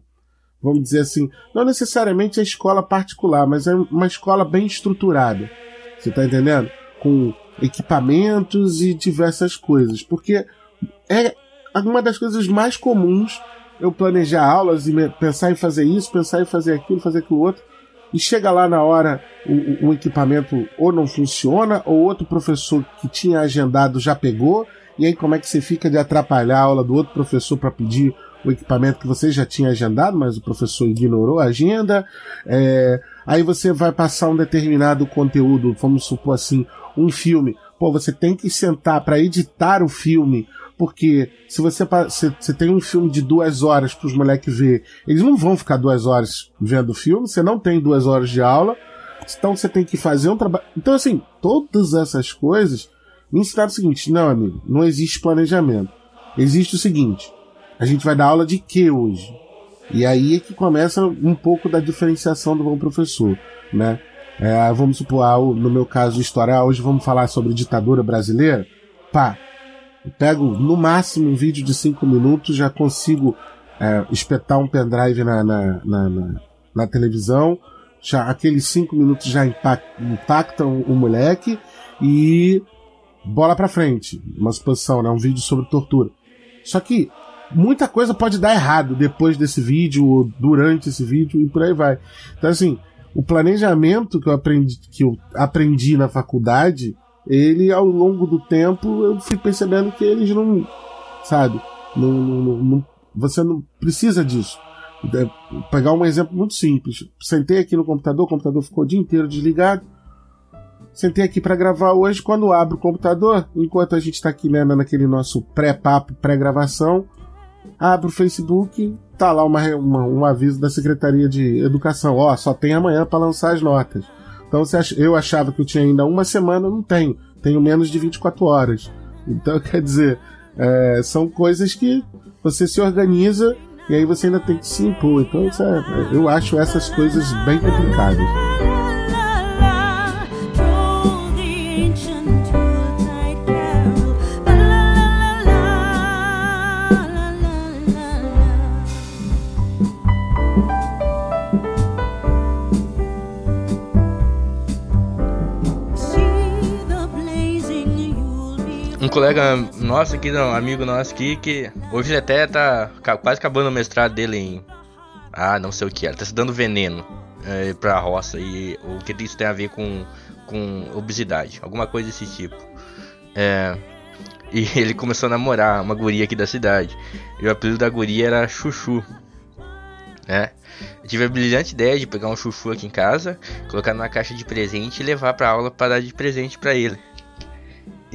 [SPEAKER 4] vamos dizer assim, não necessariamente a escola particular, mas é uma escola bem estruturada. Você tá entendendo? Com equipamentos e diversas coisas. Porque é uma das coisas mais comuns eu planejar aulas e pensar em fazer isso, pensar em fazer aquilo, fazer aquilo outro e chega lá na hora o, o, equipamento ou não funciona, ou outro professor que tinha agendado já pegou, e aí como é que você fica de atrapalhar a aula do outro professor para pedir o equipamento que você já tinha agendado, mas o professor ignorou a agenda. É, aí você vai passar um determinado conteúdo, vamos supor assim, um filme. Pô, você tem que sentar para editar o filme porque se você, você tem um filme de duas horas para os moleques ver, eles não vão ficar duas horas vendo o filme, você não tem duas horas de aula, então você tem que fazer um trabalho. Então, assim, todas essas coisas me ensinaram o seguinte: não, amigo, não existe planejamento. Existe o seguinte: a gente vai dar aula de quê hoje? E aí é que começa um pouco da diferenciação do bom professor, né? É, vamos supor, ah, no meu caso, história, hoje vamos falar sobre ditadura brasileira. Pá, pego no máximo um vídeo de 5 minutos, já consigo é, espetar um pendrive na, na, na, na, na televisão, já aqueles 5 minutos já impactam o moleque e bola pra frente. Uma exposição, né? Um vídeo sobre tortura. Só que muita coisa pode dar errado depois desse vídeo, ou durante esse vídeo, e por aí vai. Então, assim, o planejamento que eu aprendi, que eu aprendi na faculdade ele ao longo do tempo eu fui percebendo que eles não, sabe, não, não, não você não precisa disso. É, pegar um exemplo muito simples. Sentei aqui no computador, o computador ficou o dia inteiro desligado. Sentei aqui para gravar hoje. Quando abro o computador, enquanto a gente está aqui né, naquele nosso pré-papo, pré-gravação, abro o Facebook, tá lá uma, uma, um aviso da Secretaria de Educação. Ó, só tem amanhã para lançar as notas. Então eu achava que eu tinha ainda uma semana, não tenho. Tenho menos de 24 horas. Então, quer dizer, é, são coisas que você se organiza e aí você ainda tem que se impor. Então, é, eu acho essas coisas bem complicadas.
[SPEAKER 5] Colega nosso aqui, um amigo nosso aqui, que hoje ele até tá quase acabando o mestrado dele em. Ah, não sei o que era, tá se dando veneno é, pra roça. E o que isso tem a ver com, com obesidade, alguma coisa desse tipo. É, e ele começou a namorar uma guria aqui da cidade. E o apelido da guria era Chuchu. Né? Eu tive a brilhante ideia de pegar um chuchu aqui em casa, colocar numa caixa de presente e levar pra aula para dar de presente para ele.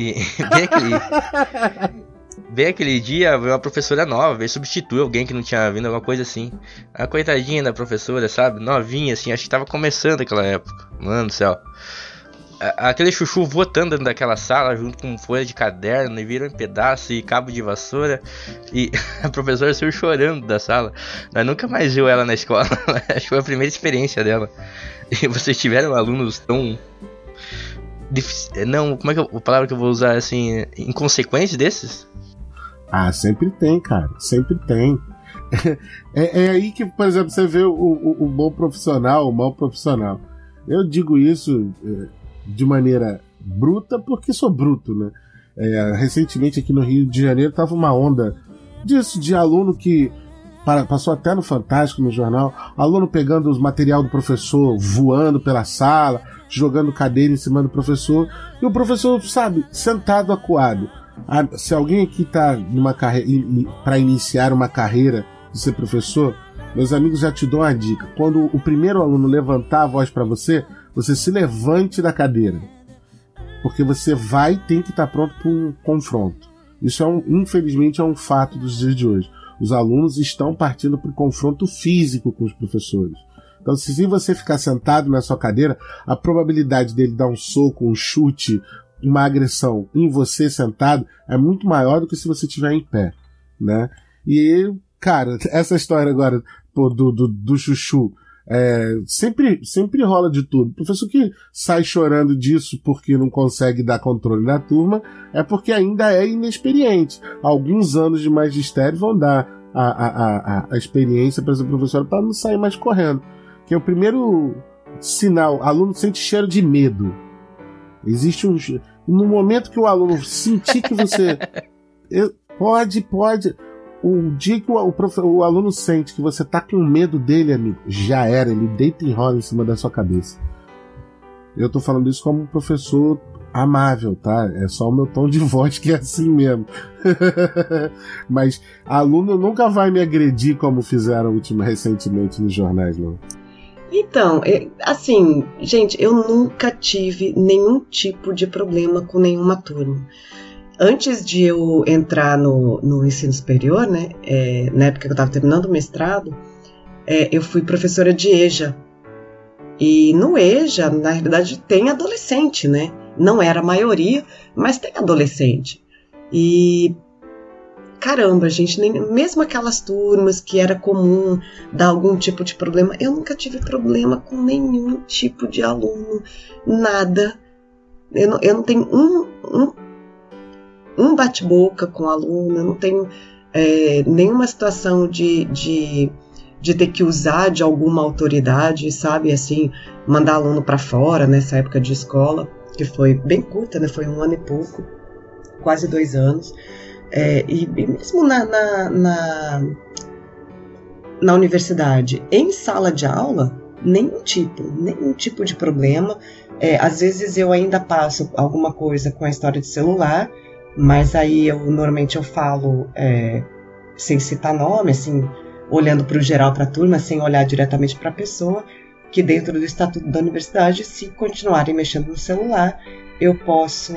[SPEAKER 5] E bem aquele, bem aquele dia, veio uma professora nova, veio substituir alguém que não tinha vindo, alguma coisa assim. A coitadinha da professora, sabe? Novinha, assim, acho que tava começando aquela época. Mano do céu. Aquele chuchu votando dentro daquela sala, junto com folha de caderno, e viram em pedaço e cabo de vassoura. E a professora saiu chorando da sala. Mas nunca mais viu ela na escola. acho que foi a primeira experiência dela. E vocês tiveram alunos tão não, como é que eu, a palavra que eu vou usar assim, inconsequentes desses?
[SPEAKER 4] Ah, sempre tem, cara, sempre tem. é, é, aí que, por exemplo, você vê o, o, o, bom profissional, o mau profissional. Eu digo isso é, de maneira bruta porque sou bruto, né? É, recentemente aqui no Rio de Janeiro tava uma onda disso, de aluno que passou até no Fantástico, no jornal, aluno pegando os material do professor, voando pela sala, jogando cadeira em cima do professor, e o professor, sabe, sentado acuado. Ah, se alguém aqui está numa para iniciar uma carreira de ser professor, meus amigos já te dão uma dica. Quando o primeiro aluno levantar a voz para você, você se levante da cadeira. Porque você vai ter que estar tá pronto para um confronto. Isso é um, infelizmente é um fato dos dias de hoje. Os alunos estão partindo para o confronto físico com os professores. Então, se você ficar sentado na sua cadeira, a probabilidade dele dar um soco, um chute, uma agressão em você sentado é muito maior do que se você estiver em pé, né? E, cara, essa história agora pô, do, do, do chuchu, é, sempre, sempre rola de tudo. O professor que sai chorando disso porque não consegue dar controle na turma é porque ainda é inexperiente. Alguns anos de magistério vão dar a, a, a, a experiência para essa professora para não sair mais correndo. Que é o primeiro sinal, aluno sente cheiro de medo. Existe um. No momento que o aluno sentir que você. eu, pode, pode. O dia que o, o, profe, o, aluno sente que você tá com medo dele, amigo, já era, ele deita e rola em cima da sua cabeça. Eu tô falando isso como um professor amável, tá? É só o meu tom de voz que é assim mesmo. Mas aluno nunca vai me agredir como fizeram última, recentemente nos jornais, não.
[SPEAKER 3] Então, assim, gente, eu nunca tive nenhum tipo de problema com nenhuma turma. Antes de eu entrar no, no ensino superior, né, é, na época que eu estava terminando o mestrado, é, eu fui professora de EJA. E no EJA, na realidade, tem adolescente, né? Não era a maioria, mas tem adolescente. E caramba, gente, nem, mesmo aquelas turmas que era comum dar algum tipo de problema, eu nunca tive problema com nenhum tipo de aluno, nada. Eu não, eu não tenho um, um, um bate-boca com aluno, eu não tenho é, nenhuma situação de, de, de ter que usar de alguma autoridade, sabe, assim, mandar aluno para fora nessa época de escola, que foi bem curta, né, foi um ano e pouco, quase dois anos. É, e, e, mesmo na, na, na, na, universidade, em sala de aula, nenhum tipo, nenhum tipo de problema. É, às vezes eu ainda passo alguma coisa com a história de celular, mas aí eu normalmente eu falo é, sem citar nome, assim, olhando para o geral para a turma, sem olhar diretamente para a pessoa, que dentro do estatuto da universidade, se continuarem mexendo no celular, eu posso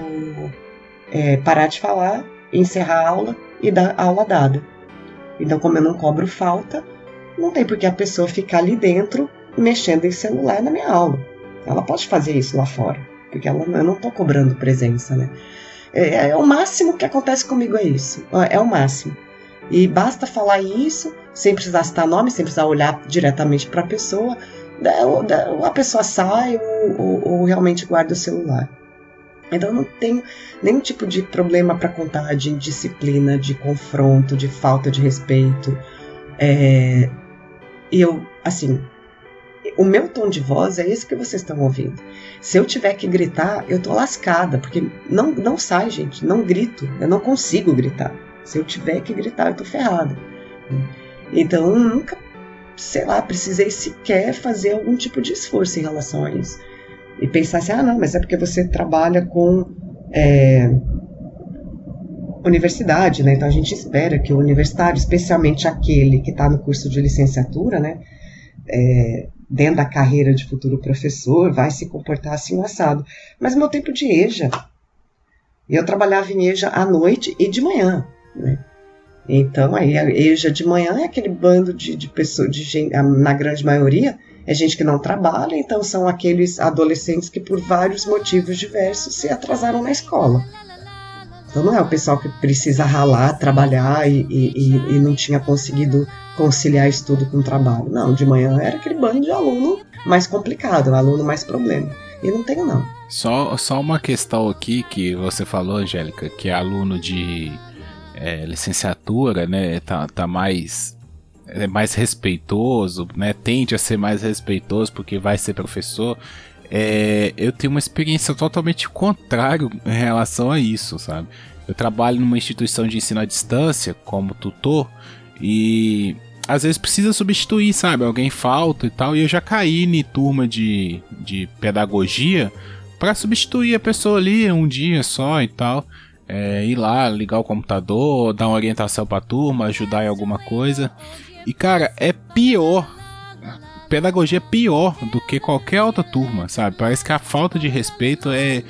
[SPEAKER 3] é, parar de falar encerrar a aula e dar a aula dada. Então, como eu não cobro falta, não tem por que a pessoa ficar ali dentro mexendo em celular na minha aula. Ela pode fazer isso lá fora, porque ela, eu não estou cobrando presença, né? É, é, o máximo que acontece comigo é isso. É o máximo. E basta falar isso, sem precisar citar nome, sem precisar olhar diretamente para a pessoa. A pessoa sai ou, ou, ou realmente guarda o celular. Então eu não tenho nenhum tipo de problema para contar de indisciplina, de confronto, de falta de respeito. É, eu, assim, o meu tom de voz é esse que vocês estão ouvindo. Se eu tiver que gritar, eu tô lascada, porque não, não sai, gente, não grito, eu não consigo gritar. Se eu tiver que gritar, eu tô ferrada. Então, eu nunca, sei lá, precisei sequer fazer algum tipo de esforço em relação a isso e pensar assim, ah, não, mas é porque você trabalha com é, universidade, né? Então a gente espera que o universitário, especialmente aquele que está no curso de licenciatura, né? É, dentro da carreira de futuro professor, vai se comportar assim assado. Mas meu tempo de EJA, eu trabalhava em EJA à noite e de manhã, né? Então, aí a EJA de manhã é aquele bando de, de pessoas, de gente, na grande maioria, é gente que não trabalha, então são aqueles adolescentes que por vários motivos diversos se atrasaram na escola. Então não é o pessoal que precisa ralar, trabalhar e, e, e não tinha conseguido conciliar estudo com trabalho. Não, de manhã era aquele bando de aluno mais complicado, aluno mais problema. E não tenho não.
[SPEAKER 2] Só, só uma questão aqui que você falou, Angélica, que é aluno de é, licenciatura, né, tá, tá mais é mais respeitoso, né? Tende a ser mais respeitoso porque vai ser professor. É, eu tenho uma experiência totalmente contrária em relação a isso, sabe? Eu trabalho numa instituição de ensino à distância como tutor e às vezes precisa substituir, sabe? Alguém falta e tal, e eu já caí em turma de, de pedagogia para substituir a pessoa ali um dia só e tal. É, ir lá, ligar o computador, dar uma orientação para a turma, ajudar em alguma coisa. E cara, é pior. Pedagogia é pior do que qualquer outra turma, sabe? Parece que a falta de respeito é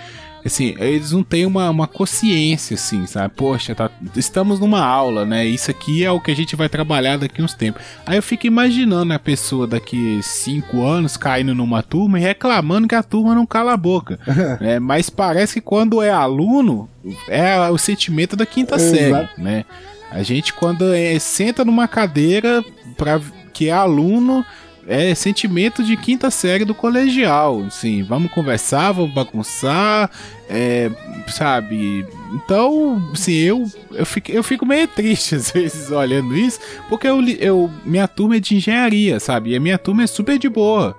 [SPEAKER 2] assim, eles não têm uma, uma consciência, assim, sabe? Poxa, tá, estamos numa aula, né? Isso aqui é o que a gente vai trabalhar daqui uns tempos. Aí eu fico imaginando a pessoa daqui cinco anos caindo numa turma e reclamando que a turma não cala a boca. né? Mas parece que quando é aluno, é o sentimento da quinta série, né? A gente, quando é, senta numa cadeira para que é aluno, é sentimento de quinta série do colegial. Assim, vamos conversar, vamos bagunçar, é, sabe? Então, assim, eu, eu, fico, eu fico meio triste às vezes olhando isso, porque eu, eu, minha turma é de engenharia, sabe? E a minha turma é super de boa,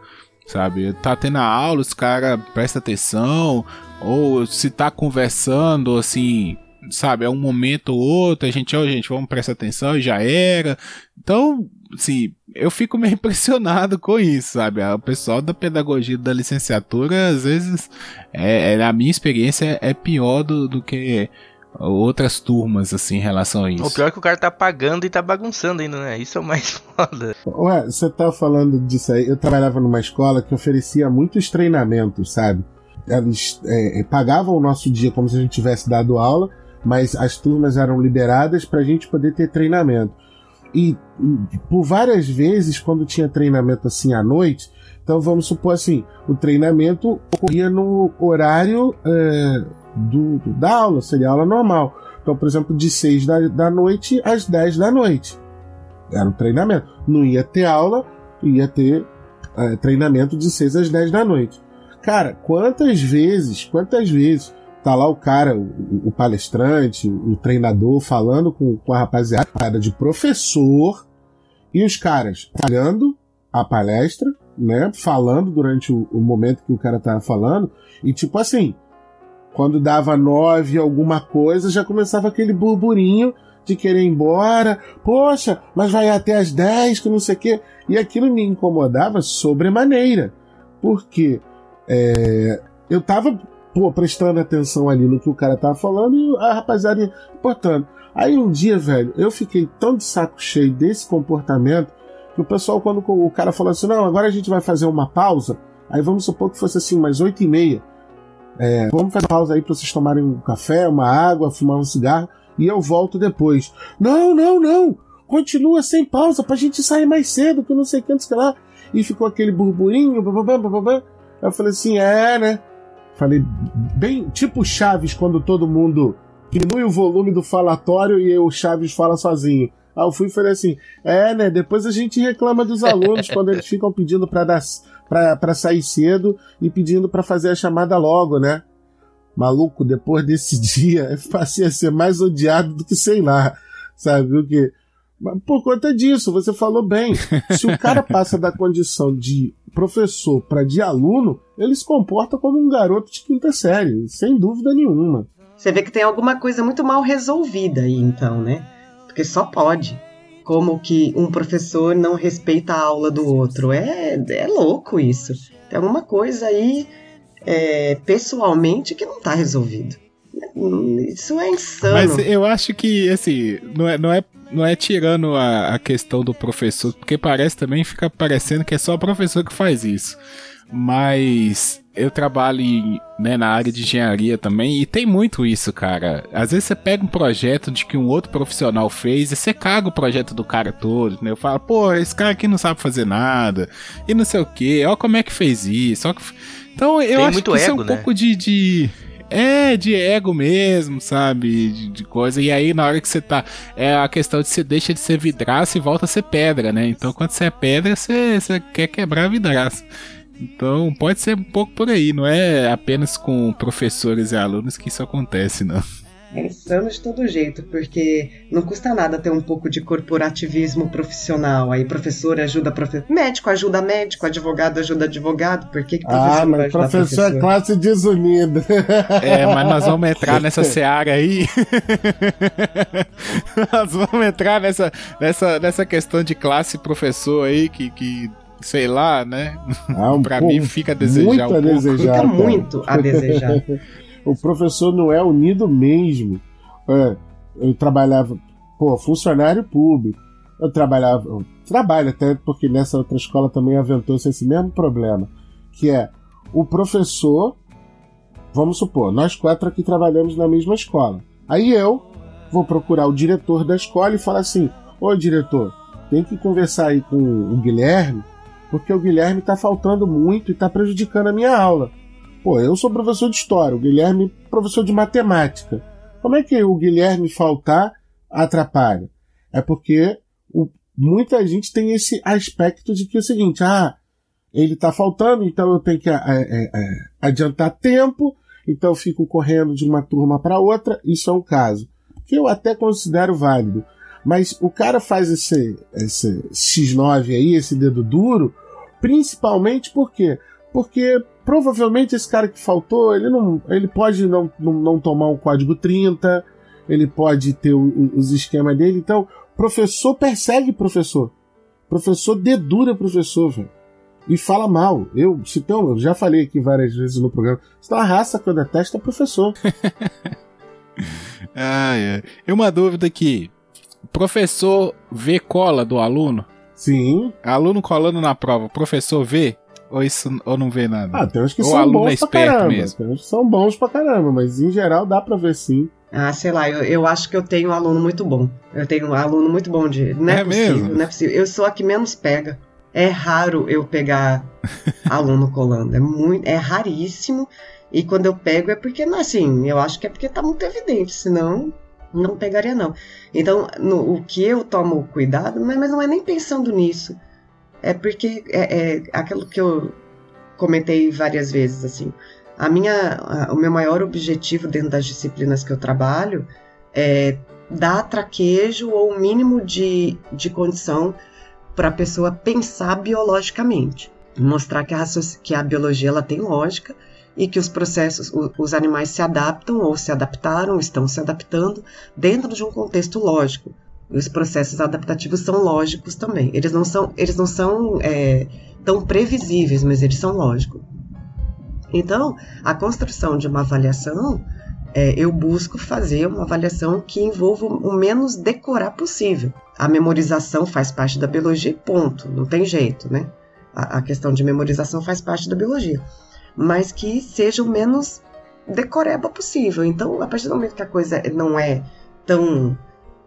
[SPEAKER 2] sabe? Tá tendo a aula, os caras prestam atenção, ou se tá conversando, assim, sabe? É um momento ou outro, a gente, ó, gente, vamos prestar atenção e já era. Então, assim, eu fico meio impressionado com isso, sabe? O pessoal da pedagogia da licenciatura, às vezes, é, é, na minha experiência, é pior do, do que outras turmas, assim, em relação a isso.
[SPEAKER 5] O pior é que o cara tá pagando e tá bagunçando ainda, né? Isso é o mais foda.
[SPEAKER 4] Ué, você tá falando disso aí. Eu trabalhava numa escola que oferecia muitos treinamentos, sabe? Eles é, é, pagavam o nosso dia como se a gente tivesse dado aula, mas as turmas eram liberadas pra gente poder ter treinamento. E por várias vezes, quando tinha treinamento assim à noite, então vamos supor assim, o treinamento ocorria no horário é, do, da aula, seria aula normal. Então, por exemplo, de 6 da, da noite às 10 da noite. Era um treinamento. Não ia ter aula, ia ter é, treinamento de 6 às 10 da noite. Cara, quantas vezes, quantas vezes tá lá o cara, o, o palestrante, o treinador falando com, com a rapaziada de professor e os caras falhando a palestra, né? Falando durante o, o momento que o cara tava falando e tipo assim, quando dava nove alguma coisa, já começava aquele burburinho de querer ir embora. Poxa, mas vai até as 10, que não sei o quê. E aquilo me incomodava sobremaneira. Porque é, eu tava pô, prestando atenção ali no que o cara tava falando e a rapaziada ia importando. Aí um dia, velho, eu fiquei tão de saco cheio desse comportamento que o pessoal, quando o cara falou assim, não, agora a gente vai fazer uma pausa, aí vamos supor que fosse assim, mais oito e meia. É, vamos fazer uma pausa aí pra vocês tomarem um café, uma água, fumar um cigarro e eu volto depois. Não, não, não! Continua sem pausa pra gente sair mais cedo, que não sei quantos que lá. E ficou aquele burburinho, bababá, bababá. Eu falei assim, é, né? Falei, bem tipo Chaves, quando todo mundo diminui o volume do falatório e o Chaves fala sozinho. Aí eu fui e falei assim, é, né? Depois a gente reclama dos alunos quando eles ficam pedindo pra, dar, pra, pra sair cedo e pedindo pra fazer a chamada logo, né? Maluco, depois desse dia, eu passei a ser mais odiado do que sei lá, sabe o que? Mas por conta disso, você falou bem. Se o cara passa da condição de professor para de aluno, ele se comporta como um garoto de quinta série, sem dúvida nenhuma.
[SPEAKER 3] Você vê que tem alguma coisa muito mal resolvida aí, então, né? Porque só pode. Como que um professor não respeita a aula do outro. É, é louco isso. Tem alguma coisa aí, é, pessoalmente, que não tá resolvido. Isso é insano.
[SPEAKER 2] Mas eu acho que, assim, não é, não é, não é tirando a, a questão do professor, porque parece também, fica parecendo que é só o professor que faz isso. Mas eu trabalho né, na área de engenharia também e tem muito isso, cara. Às vezes você pega um projeto de que um outro profissional fez e você caga o projeto do cara todo, né? Eu falo, pô, esse cara aqui não sabe fazer nada e não sei o que, ó como é que fez isso. Que... Então eu
[SPEAKER 5] Tem
[SPEAKER 2] acho que isso é
[SPEAKER 5] ego,
[SPEAKER 2] um
[SPEAKER 5] né?
[SPEAKER 2] pouco de, de... É, de ego mesmo, sabe? De, de coisa. E aí, na hora que você tá. É a questão de você deixa de ser vidraça e volta a ser pedra, né? Então, quando você é pedra, você, você quer quebrar a vidraça. Então, pode ser um pouco por aí. Não é apenas com professores e alunos que isso acontece, não.
[SPEAKER 3] É insano de todo jeito, porque não custa nada ter um pouco de corporativismo profissional. Aí professor ajuda professor, médico ajuda médico, advogado ajuda advogado. Por que, que professor
[SPEAKER 4] Ah,
[SPEAKER 3] não vai
[SPEAKER 4] mas
[SPEAKER 3] ajudar
[SPEAKER 4] professor é
[SPEAKER 3] professor?
[SPEAKER 4] classe desunida.
[SPEAKER 2] É, mas nós vamos entrar nessa seara aí. nós vamos entrar nessa, nessa, nessa questão de classe professor aí que, que sei lá, né?
[SPEAKER 4] Ah, um
[SPEAKER 2] pra
[SPEAKER 4] pouco-
[SPEAKER 2] mim fica a desejar
[SPEAKER 4] muito
[SPEAKER 2] um
[SPEAKER 4] a
[SPEAKER 2] pouco.
[SPEAKER 4] desejar.
[SPEAKER 3] Fica muito a desejar.
[SPEAKER 4] O professor não é unido mesmo. É, eu trabalhava, pô, funcionário público. Eu trabalhava, eu trabalho até porque nessa outra escola também aventou-se esse mesmo problema, que é o professor vamos supor, nós quatro aqui trabalhamos na mesma escola. Aí eu vou procurar o diretor da escola e falar assim: Ô diretor, tem que conversar aí com o Guilherme, porque o Guilherme está faltando muito e está prejudicando a minha aula. Pô, eu sou professor de história, o Guilherme professor de matemática. Como é que o Guilherme faltar atrapalha? É porque o, muita gente tem esse aspecto de que é o seguinte, ah, ele está faltando, então eu tenho que é, é, é, adiantar tempo, então eu fico correndo de uma turma para outra, isso é um caso que eu até considero válido. Mas o cara faz esse, esse X9 aí, esse dedo duro, principalmente por quê? Porque provavelmente esse cara que faltou, ele não, ele pode não, não, não tomar o código 30, ele pode ter o, os esquemas dele. Então, professor persegue professor. Professor dedura professor, velho. E fala mal. Eu, se então, eu já falei aqui várias vezes no programa. Se tem uma raça que eu detesto é professor.
[SPEAKER 2] ah, é. E uma dúvida aqui. Professor vê cola do aluno?
[SPEAKER 4] Sim.
[SPEAKER 2] Aluno colando na prova, professor vê? Ou, isso, ou não vê nada?
[SPEAKER 4] Ah, tem uns que ou são bons é pra caramba. Mesmo. Tem uns que são bons pra caramba, mas em geral dá pra ver sim.
[SPEAKER 3] Ah, sei lá, eu, eu acho que eu tenho um aluno muito bom. Eu tenho um aluno muito bom de. Não é, é possível, mesmo? não é possível. Eu sou a que menos pega. É raro eu pegar aluno colando. É muito. É raríssimo. E quando eu pego é porque, assim, eu acho que é porque tá muito evidente, senão não pegaria não. Então, no, o que eu tomo cuidado, mas, mas não é nem pensando nisso. É porque é, é aquilo que eu comentei várias vezes, assim. A minha, a, o meu maior objetivo dentro das disciplinas que eu trabalho é dar traquejo ou o mínimo de, de condição para a pessoa pensar biologicamente. Mostrar que a, que a biologia ela tem lógica e que os processos, os animais se adaptam ou se adaptaram, estão se adaptando dentro de um contexto lógico. Os processos adaptativos são lógicos também. Eles não são, eles não são é, tão previsíveis, mas eles são lógicos. Então, a construção de uma avaliação, é, eu busco fazer uma avaliação que envolva o menos decorar possível. A memorização faz parte da biologia, ponto. Não tem jeito, né? A, a questão de memorização faz parte da biologia mas que seja o menos decoreba possível. Então, a partir do momento que a coisa não é tão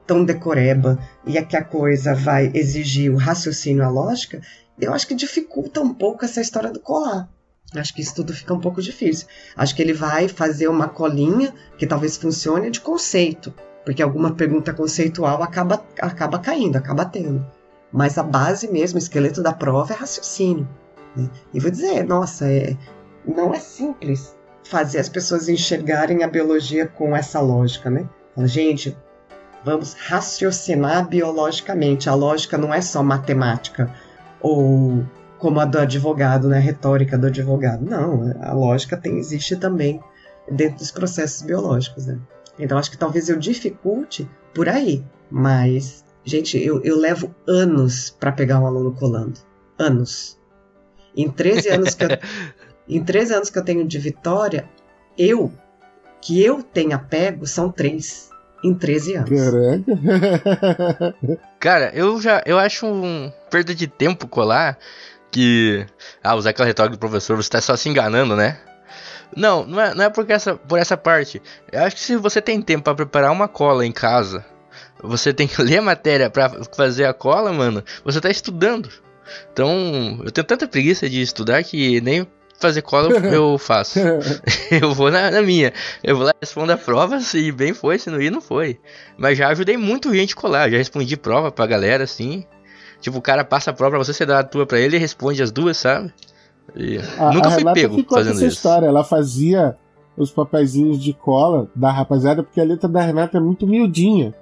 [SPEAKER 3] tão decoreba e é que a coisa vai exigir o raciocínio, a lógica, eu acho que dificulta um pouco essa história do colar. Acho que isso tudo fica um pouco difícil. Acho que ele vai fazer uma colinha que talvez funcione de conceito, porque alguma pergunta conceitual acaba, acaba caindo, acaba tendo. Mas a base mesmo, o esqueleto da prova é raciocínio. Né? E vou dizer, nossa, é, não é simples fazer as pessoas enxergarem a biologia com essa lógica, né? Gente, vamos raciocinar biologicamente. A lógica não é só matemática ou como a do advogado, né? A retórica do advogado. Não, a lógica tem, existe também dentro dos processos biológicos, né? Então acho que talvez eu dificulte por aí, mas gente, eu, eu levo anos para pegar um aluno colando, anos. Em 13 anos que eu, Em 13 anos que eu tenho de Vitória, eu, que eu tenha pego, são três. Em 13 anos.
[SPEAKER 4] Caraca.
[SPEAKER 5] Cara, eu já eu acho um perda de tempo colar que. Ah, usar aquela retórica do professor, você tá só se enganando, né? Não, não é, não é por, essa, por essa parte. Eu acho que se você tem tempo para preparar uma cola em casa, você tem que ler a matéria para fazer a cola, mano, você tá estudando. Então, eu tenho tanta preguiça de estudar que nem fazer cola eu faço. eu vou na, na, minha. Eu vou lá, respondo a prova, se bem foi, se não ir, não foi. Mas já ajudei muito gente a colar, já respondi prova pra galera, assim. Tipo, o cara passa a prova pra você, você dá a tua pra ele e responde as duas, sabe? E a, nunca a fui Renata pego fazendo essa isso.
[SPEAKER 4] história, ela fazia os papeizinhos de cola da rapaziada, porque a letra da Renata é muito miudinha.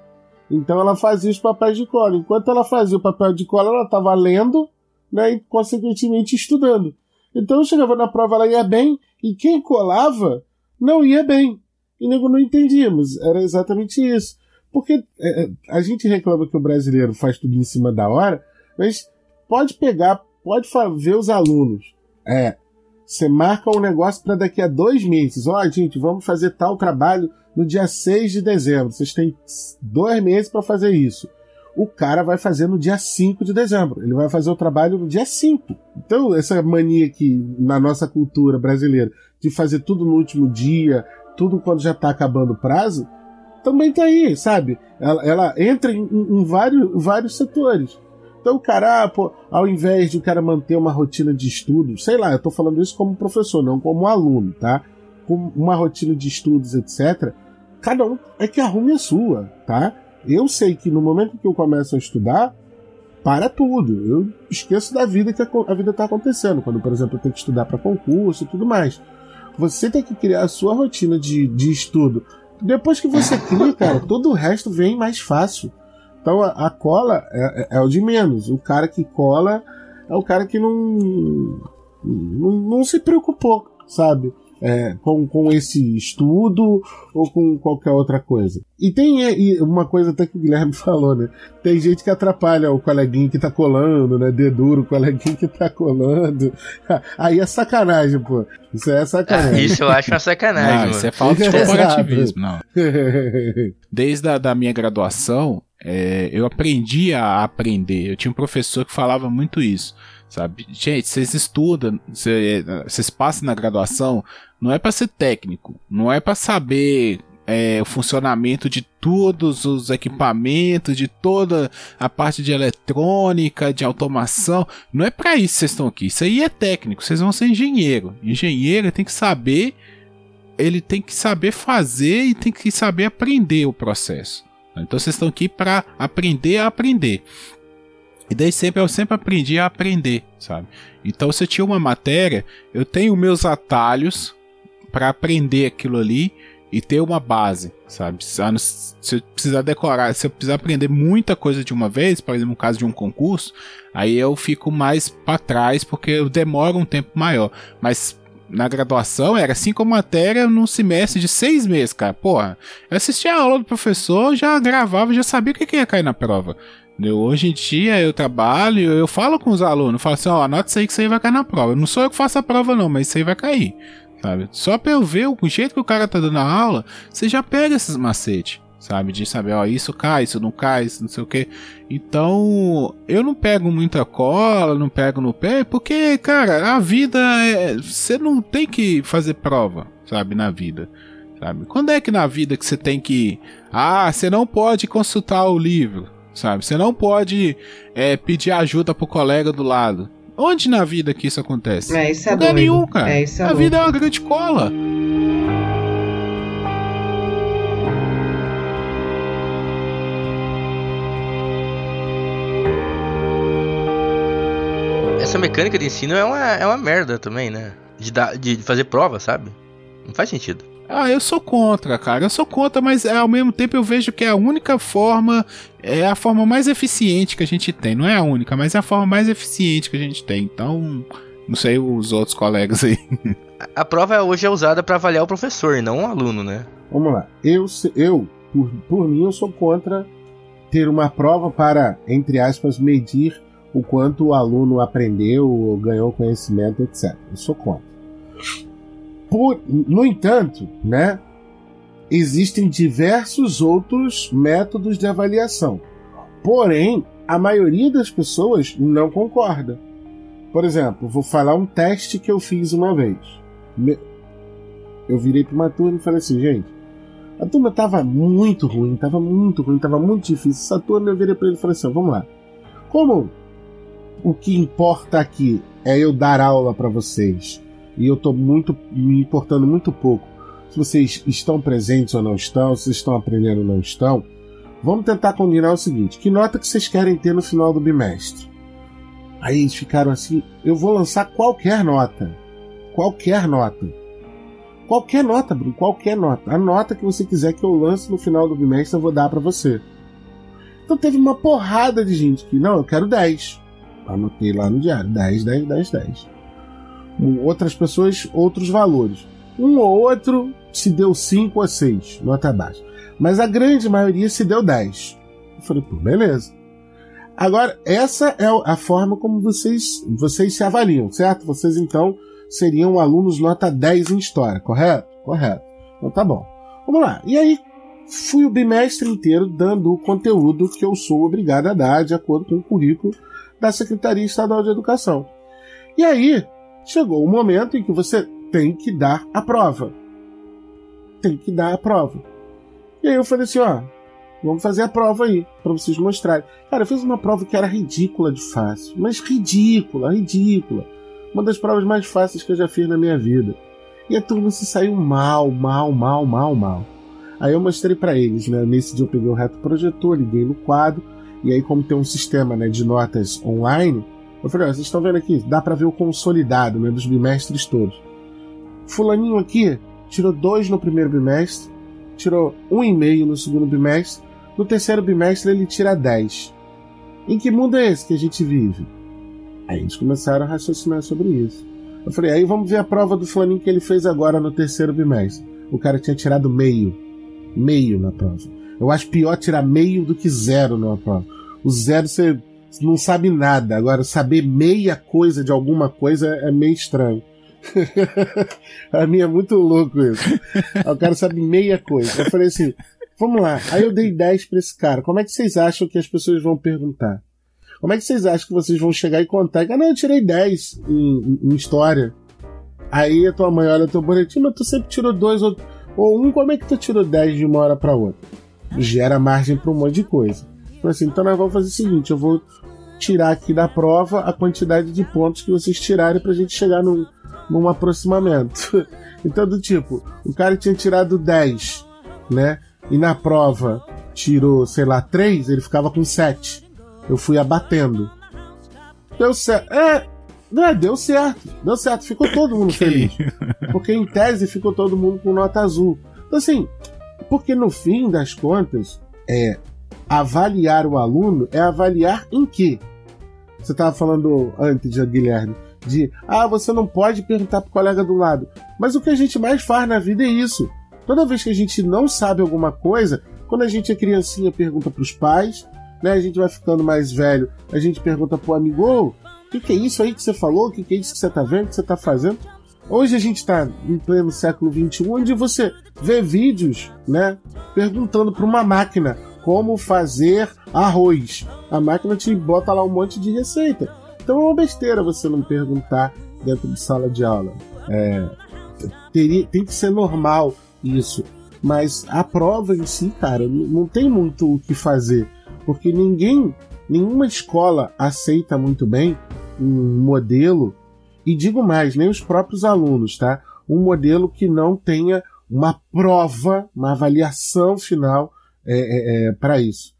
[SPEAKER 4] Então ela fazia os papéis de cola. Enquanto ela fazia o papel de cola, ela tava lendo, né, e consequentemente estudando. Então chegava na prova, ela ia bem, e quem colava não ia bem. E nego não entendia, mas era exatamente isso. Porque é, é a gente reclama que o brasileiro faz tudo em cima da hora, mas pode pegar, pode ver os alunos. É, você marca um negócio para daqui a dois meses. Ó, oh, gente, vamos fazer tal trabalho no dia 6 de dezembro. Vocês têm dois meses para fazer isso. O cara vai fazer no dia 5 de dezembro. Ele vai fazer o trabalho no dia 5. Então, essa mania que na nossa cultura brasileira de fazer tudo no último dia, tudo quando já tá acabando o prazo, também tá aí, sabe? Ela, ela entra em, em vários, vários setores. Então, o cara, ah, pô, ao invés de o cara manter uma rotina de estudo, sei lá, eu tô falando isso como professor, não como aluno, tá? Com uma rotina de estudos, etc. Cada um é que arrume a sua, tá? Eu sei que no momento que eu começo a estudar, para tudo. Eu esqueço da vida que a vida está acontecendo. Quando, por exemplo, eu tenho que estudar para concurso e tudo mais. Você tem que criar a sua rotina de, de estudo. Depois que você cria, cara, todo o resto vem mais fácil. Então a, a cola é, é, é, o de menos. O cara que cola é o cara que não, não, não se preocupou, sabe? É, com, com esse estudo ou com qualquer outra coisa. E tem e uma coisa até que o Guilherme falou, né? Tem gente que atrapalha o coleguinho que tá colando, né? Dedura o coleguinho que tá colando. Aí é sacanagem, pô. Isso é sacanagem.
[SPEAKER 5] Ah, isso eu acho uma sacanagem.
[SPEAKER 2] Não, isso é falta de corporativismo, não. Desde a da minha graduação, é, eu aprendi a aprender. Eu tinha um professor que falava muito isso, sabe? Gente, vocês estudam, vocês passam na graduação, não é para ser técnico, não é para saber é, o funcionamento de todos os equipamentos, de toda a parte de eletrônica, de automação. Não é para isso que vocês estão aqui. Isso aí é técnico. Vocês vão ser engenheiro. Engenheiro tem que saber, ele tem que saber fazer e tem que saber aprender o processo. Então vocês estão aqui para aprender a aprender. E daí sempre eu sempre aprendi a aprender, sabe? Então se eu tinha uma matéria, eu tenho meus atalhos para aprender aquilo ali e ter uma base, sabe? Se eu precisar decorar, se eu precisar aprender muita coisa de uma vez, por exemplo, no caso de um concurso, aí eu fico mais para trás porque eu demoro um tempo maior. Mas na graduação era cinco matérias num semestre de seis meses, cara. Porra, eu assistia a aula do professor, já gravava, já sabia o que ia cair na prova. Hoje em dia eu trabalho, eu falo com os alunos, falo assim, ó, anota isso aí que isso aí vai cair na prova. Não sou eu que faço a prova não, mas isso aí vai cair, sabe? Só pra eu ver o jeito que o cara tá dando a aula, você já pega esses macetes sabe? De saber, ó, isso cai, isso não cai, isso não sei o que. Então, eu não pego muita cola, não pego no pé, porque, cara, a vida é. Você não tem que fazer prova, sabe? Na vida. Sabe? Quando é que na vida que você tem que. Ah, você não pode consultar o livro, sabe? Você não pode é, pedir ajuda pro colega do lado. Onde na vida que isso acontece?
[SPEAKER 3] É, isso é
[SPEAKER 2] Lugar
[SPEAKER 3] doido.
[SPEAKER 2] nenhum, cara.
[SPEAKER 3] É, isso é
[SPEAKER 2] a
[SPEAKER 3] louco.
[SPEAKER 2] vida é uma grande cola.
[SPEAKER 5] Essa mecânica de ensino é uma, é uma merda também, né? De, dar, de fazer prova, sabe? Não faz sentido.
[SPEAKER 2] Ah, eu sou contra, cara. Eu sou contra, mas é, ao mesmo tempo eu vejo que é a única forma, é a forma mais eficiente que a gente tem. Não é a única, mas é a forma mais eficiente que a gente tem. Então, não sei os outros colegas aí.
[SPEAKER 5] A, prova hoje é usada para avaliar o professor e não o aluno, né?
[SPEAKER 4] Vamos lá. Eu, eu por, por mim, eu sou contra ter uma prova para, entre aspas, medir o quanto o aluno aprendeu ou ganhou conhecimento, etc. Eu sou contra. Por, no entanto, né, existem diversos outros métodos de avaliação. Porém, a maioria das pessoas não concorda. Por exemplo, vou falar um teste que eu fiz uma vez. Eu virei para uma turma e falei assim, gente, a turma tava muito ruim, tava muito ruim, tava muito difícil. Essa turma eu virei para ele e falei assim, vamos lá. Como o que importa aqui é eu dar aula para vocês e eu tô muito me importando muito pouco se vocês estão presentes ou não estão, se estão aprendendo ou não estão, vamos tentar combinar o seguinte: que nota que vocês querem ter no final do bimestre? Aí eles ficaram assim: eu vou lançar qualquer nota. Qualquer nota. Qualquer nota, Bruno, qualquer nota. A nota que você quiser que eu lance no final do bimestre, eu vou dar para você. Então teve uma porrada de gente que, não, eu quero 10. Anotei lá no diário: 10, 10, 10, 10. Outras pessoas, outros valores. Um ou outro se deu 5 ou 6, nota baixa. Mas a grande maioria se deu 10. Eu falei, pô, beleza. Agora, essa é a forma como vocês, vocês se avaliam, certo? Vocês então seriam alunos nota 10 em história, correto? Correto. Então tá bom. Vamos lá. E aí, fui o bimestre inteiro dando o conteúdo que eu sou obrigado a dar de acordo com o currículo da Secretaria Estadual de Educação. E aí, chegou o momento em que você tem que dar a prova. Tem que dar a prova. E aí eu falei assim, ó, vamos fazer a prova aí, para vocês mostrarem. Cara, eu fiz uma prova que era ridícula de fácil, mas ridícula, ridícula. Uma das provas mais fáceis que eu já fiz na minha vida. E a turma se saiu mal, mal, mal, mal, mal. Aí eu mostrei para eles, né? Nesse dia eu peguei o reto projetor, liguei no quadro, e aí como tem um sistema, né, de notas online, eu falei, ó, vocês estão vendo aqui, dá para ver o consolidado, né, dos bimestres todos. Fulaninho aqui tirou dois no primeiro bimestre, tirou um e meio no segundo bimestre, no terceiro bimestre ele tira 10. Em que mundo é esse que a gente vive? Aí eles começaram a raciocinar sobre isso. Eu falei, aí vamos ver a prova do fulaninho que ele fez agora no terceiro bimestre. O cara tinha tirado meio. Meio na prova. Eu acho pior tirar meio do que zero numa prova. O zero você não sabe nada. Agora, saber meia coisa de alguma coisa é meio estranho. a minha é muito louco isso. o cara sabe meia coisa. Eu falei assim, vamos lá. Aí eu dei 10 pra esse cara. Como é que vocês acham que as pessoas vão perguntar? Como é que vocês acham que vocês vão chegar e contar? Ah, não, eu tirei 10 em, em, história. Aí a tua mãe olha o teu boletim, mas tu sempre tirou dois ou, ou um, como é que tu tirou 10 de uma hora para outra? Gera margem para um monte de coisa. Então, assim, então nós vamos fazer o seguinte: eu vou tirar aqui da prova a quantidade de pontos que vocês tirarem pra gente chegar num, num aproximamento. então, do tipo, o cara tinha tirado 10, né? E na prova tirou, sei lá, 3, ele ficava com 7. Eu fui abatendo. Deu certo. É, é, deu certo. Deu certo. Ficou todo mundo feliz. Porque em tese ficou todo mundo com nota azul. Então, assim, porque no fim das contas, é avaliar o aluno é avaliar em quê? Você estava falando antes, Guilherme, de ah, você não pode perguntar pro colega do lado. Mas o que a gente mais faz na vida é isso. Toda vez que a gente não sabe alguma coisa, quando a gente é criancinha, pergunta pros pais, né? A gente vai ficando mais velho, a gente pergunta pro amigo, o que, que é isso aí que você falou? O que, que é isso que você tá vendo, que você tá fazendo? Hoje a gente está em pleno século XXI, onde você vê vídeos, né, perguntando para uma máquina como fazer arroz. A máquina te bota lá um monte de receita. Então é uma besteira você não perguntar dentro de sala de aula. É, teria, tem que ser normal isso. Mas a prova em si, cara, não tem muito o que fazer porque ninguém, nenhuma escola aceita muito bem um modelo, e digo mais, nem os próprios alunos, tá? Um modelo que não tenha uma prova, uma avaliação final é, é, é para isso.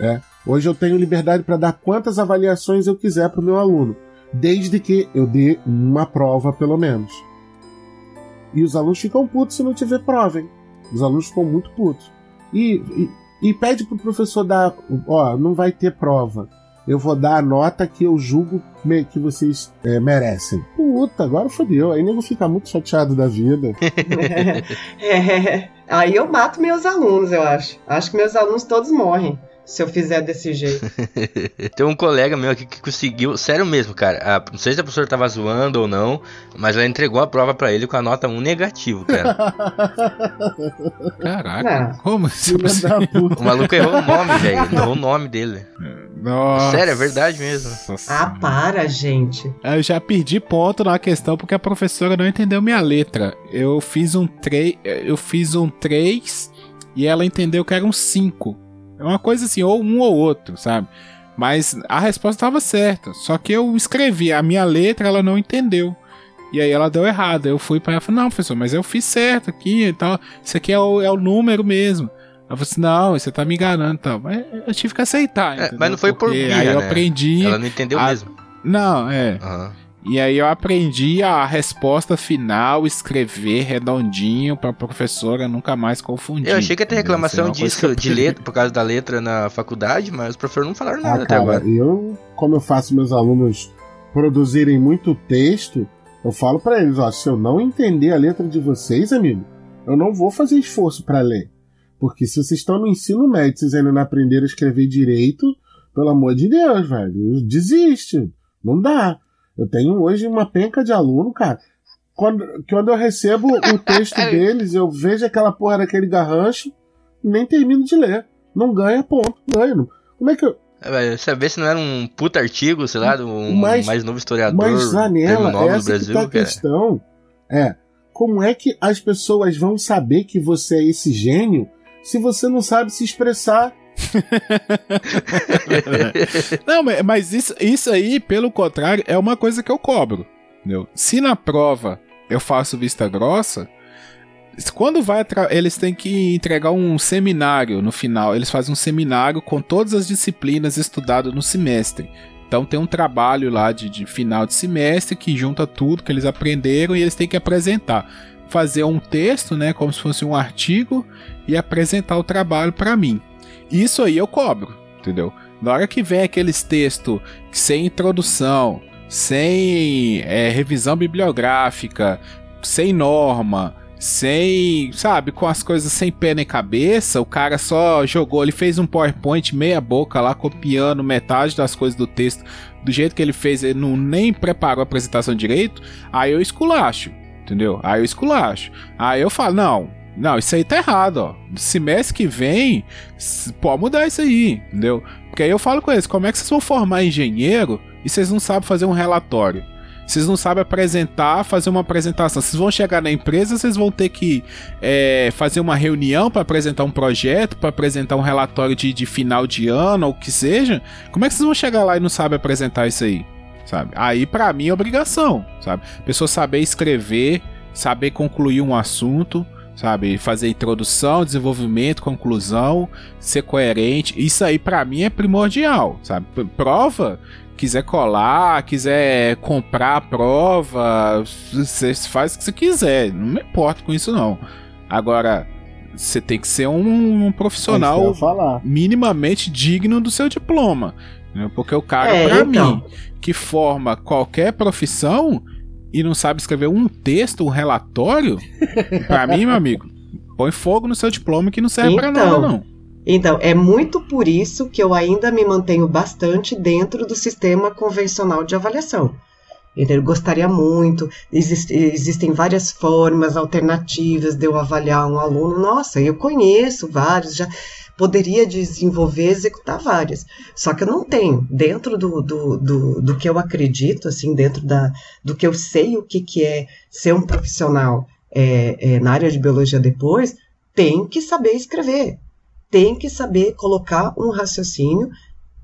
[SPEAKER 4] É. Hoje eu tenho liberdade para dar quantas avaliações eu quiser para o meu aluno, desde que eu dê uma prova pelo menos. E os alunos ficam putos se não tiver prova, hein? Os alunos ficam muito putos. E, e, e pede pro professor dar, ó, não vai ter prova. Eu vou dar a nota que eu julgo que vocês é, merecem. Puta, agora fodeu. Aí nego fica muito chateado da vida.
[SPEAKER 3] é, aí eu mato meus alunos, eu acho. Acho que meus alunos todos morrem se eu fizer desse jeito.
[SPEAKER 5] Tem um colega meu aqui que conseguiu, sério mesmo, cara. A, não sei se a professora tava zoando ou não, mas ela entregou a prova para ele com a nota 1 negativo, cara.
[SPEAKER 2] Caraca, não. como assim?
[SPEAKER 5] O maluco errou o nome, velho. Errou o nome dele. Nossa. Sério, é verdade mesmo.
[SPEAKER 3] Nossa. Ah, para, gente.
[SPEAKER 2] Eu já perdi ponto na questão porque a professora não entendeu minha letra. Eu fiz um 3, eu fiz um 3 e ela entendeu que era um 5. É uma coisa assim, ou um ou outro, sabe? Mas a resposta estava certa. Só que eu escrevi, a minha letra ela não entendeu. E aí ela deu errado. Eu fui para ela e falei, não, professor, mas eu fiz certo aqui e tal. Isso aqui é o, é o número mesmo. Ela falou assim, não, você tá me enganando e tal. Mas eu tive que aceitar.
[SPEAKER 5] É, mas não foi Porque por mim. Aí
[SPEAKER 2] eu né? aprendi.
[SPEAKER 5] Ela não entendeu a... mesmo.
[SPEAKER 2] Não, é. Uhum. E aí eu aprendi a resposta final, escrever redondinho pra professora nunca mais confundir.
[SPEAKER 5] Eu achei que ia ter reclamação disso, de letra, por causa da letra na faculdade, mas os professores não falaram nada ah, até agora.
[SPEAKER 4] Eu, como eu faço meus alunos produzirem muito texto, eu falo para eles, ó, se eu não entender a letra de vocês, amigo, eu não vou fazer esforço para ler. Porque se vocês estão no ensino médio, vocês ainda não aprenderam a escrever direito, pelo amor de Deus, velho, desiste. Não dá. Eu tenho hoje uma penca de aluno, cara. Quando, quando eu recebo o texto deles, eu vejo aquela porra daquele garrancho, nem termino de ler. Não ganha ponto, ganha. Como é que eu,
[SPEAKER 5] É, saber se não era um puta artigo, sei lá, um
[SPEAKER 4] Mas-
[SPEAKER 5] mais novo historiador,
[SPEAKER 4] Mas, Zanella,
[SPEAKER 5] novo do
[SPEAKER 4] essa que
[SPEAKER 5] Brasil,
[SPEAKER 4] tá a questão. É, como é que as pessoas vão saber que você é esse gênio se você não sabe se expressar?
[SPEAKER 2] Não, mas- isso, isso aí, pelo contrário, é uma coisa que eu cobro. Entendeu? Se na prova eu faço vista grossa, quando vai eles têm que entregar um seminário no final. Eles fazem um seminário com todas as disciplinas estudadas no semestre. Então tem um trabalho lá de, de final de semestre que junta tudo que eles aprenderam e eles têm que apresentar. Fazer um texto, né, como se fosse um artigo, e apresentar o trabalho para mim. Isso aí eu cobro, entendeu? Na hora que vem aqueles textos sem introdução, sem é, revisão bibliográfica, sem norma, sem, sabe, com as coisas sem pé nem cabeça, o cara só jogou, ele fez um PowerPoint meia boca lá, copiando metade das coisas do texto do jeito que ele fez, ele não nem preparou a apresentação direito, aí eu esculacho, entendeu? Aí eu esculacho. Aí eu falo, não, não, isso aí tá errado, ó. Semestre que vem, pode mudar isso aí, entendeu? Porque aí eu falo com eles, como é que vocês vão formar engenheiro e vocês não sabem fazer um relatório? Vocês não sabem apresentar, fazer uma apresentação. Vocês vão chegar na empresa, vocês vão ter que é, fazer uma reunião para apresentar um projeto, para apresentar um relatório de, de final de ano, ou o que seja. Como é que vocês vão chegar lá e não sabem apresentar isso aí? Sabe? Aí, pra mim, é obrigação, sabe? A pessoa saber escrever, saber concluir um assunto, sabe? Fazer introdução, desenvolvimento, conclusão, ser coerente. Isso aí, pra mim, é primordial, sabe? P- Prova quiser colar, quiser comprar a prova, você faz o que você quiser, não me importo com isso não. Agora, você tem que ser um, um
[SPEAKER 4] É
[SPEAKER 2] profissional
[SPEAKER 4] falar.
[SPEAKER 2] minimamente digno do seu diploma. né? Porque o cara,
[SPEAKER 3] É,
[SPEAKER 2] pra
[SPEAKER 3] então.
[SPEAKER 2] mim, que forma qualquer profissão e não sabe escrever um texto, um relatório, pra mim, meu amigo, põe fogo no seu diploma que não serve pra
[SPEAKER 3] Então.
[SPEAKER 2] nada, não.
[SPEAKER 3] Então, é muito por isso que eu ainda me mantenho bastante dentro do sistema convencional de avaliação. Eu gostaria muito, existe- existem várias formas alternativas de eu avaliar um aluno. Nossa, eu conheço vários, já poderia desenvolver, executar várias. Só que eu não tenho. Dentro do, do, do, do que eu acredito, assim, dentro da, do que eu sei o que, que é ser um profissional é, é, na área de biologia depois, tem que saber escrever tem que saber colocar um raciocínio.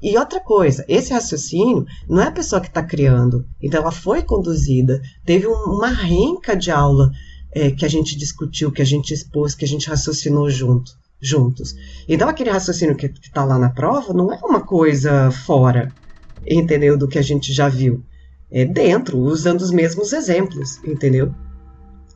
[SPEAKER 3] E outra coisa, esse raciocínio não é a pessoa que está criando. Então, ela foi conduzida, teve um- uma renca de aula é, que a gente discutiu, que a gente expôs, que a gente raciocinou junto, juntos. Então, aquele raciocínio que está lá na prova não é uma coisa fora, entendeu? Do que a gente já viu. É dentro, usando os mesmos exemplos, entendeu?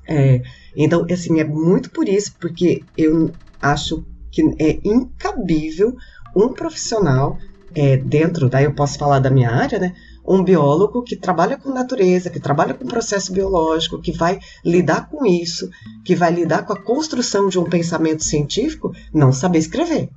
[SPEAKER 3] É, então, assim, é muito por isso, porque eu acho que é incabível um profissional é, dentro, daí eu posso falar da minha área, né? Um biólogo que trabalha com natureza, que trabalha com processo biológico, que vai lidar com isso, que vai lidar com a construção de um pensamento científico, não saber escrever,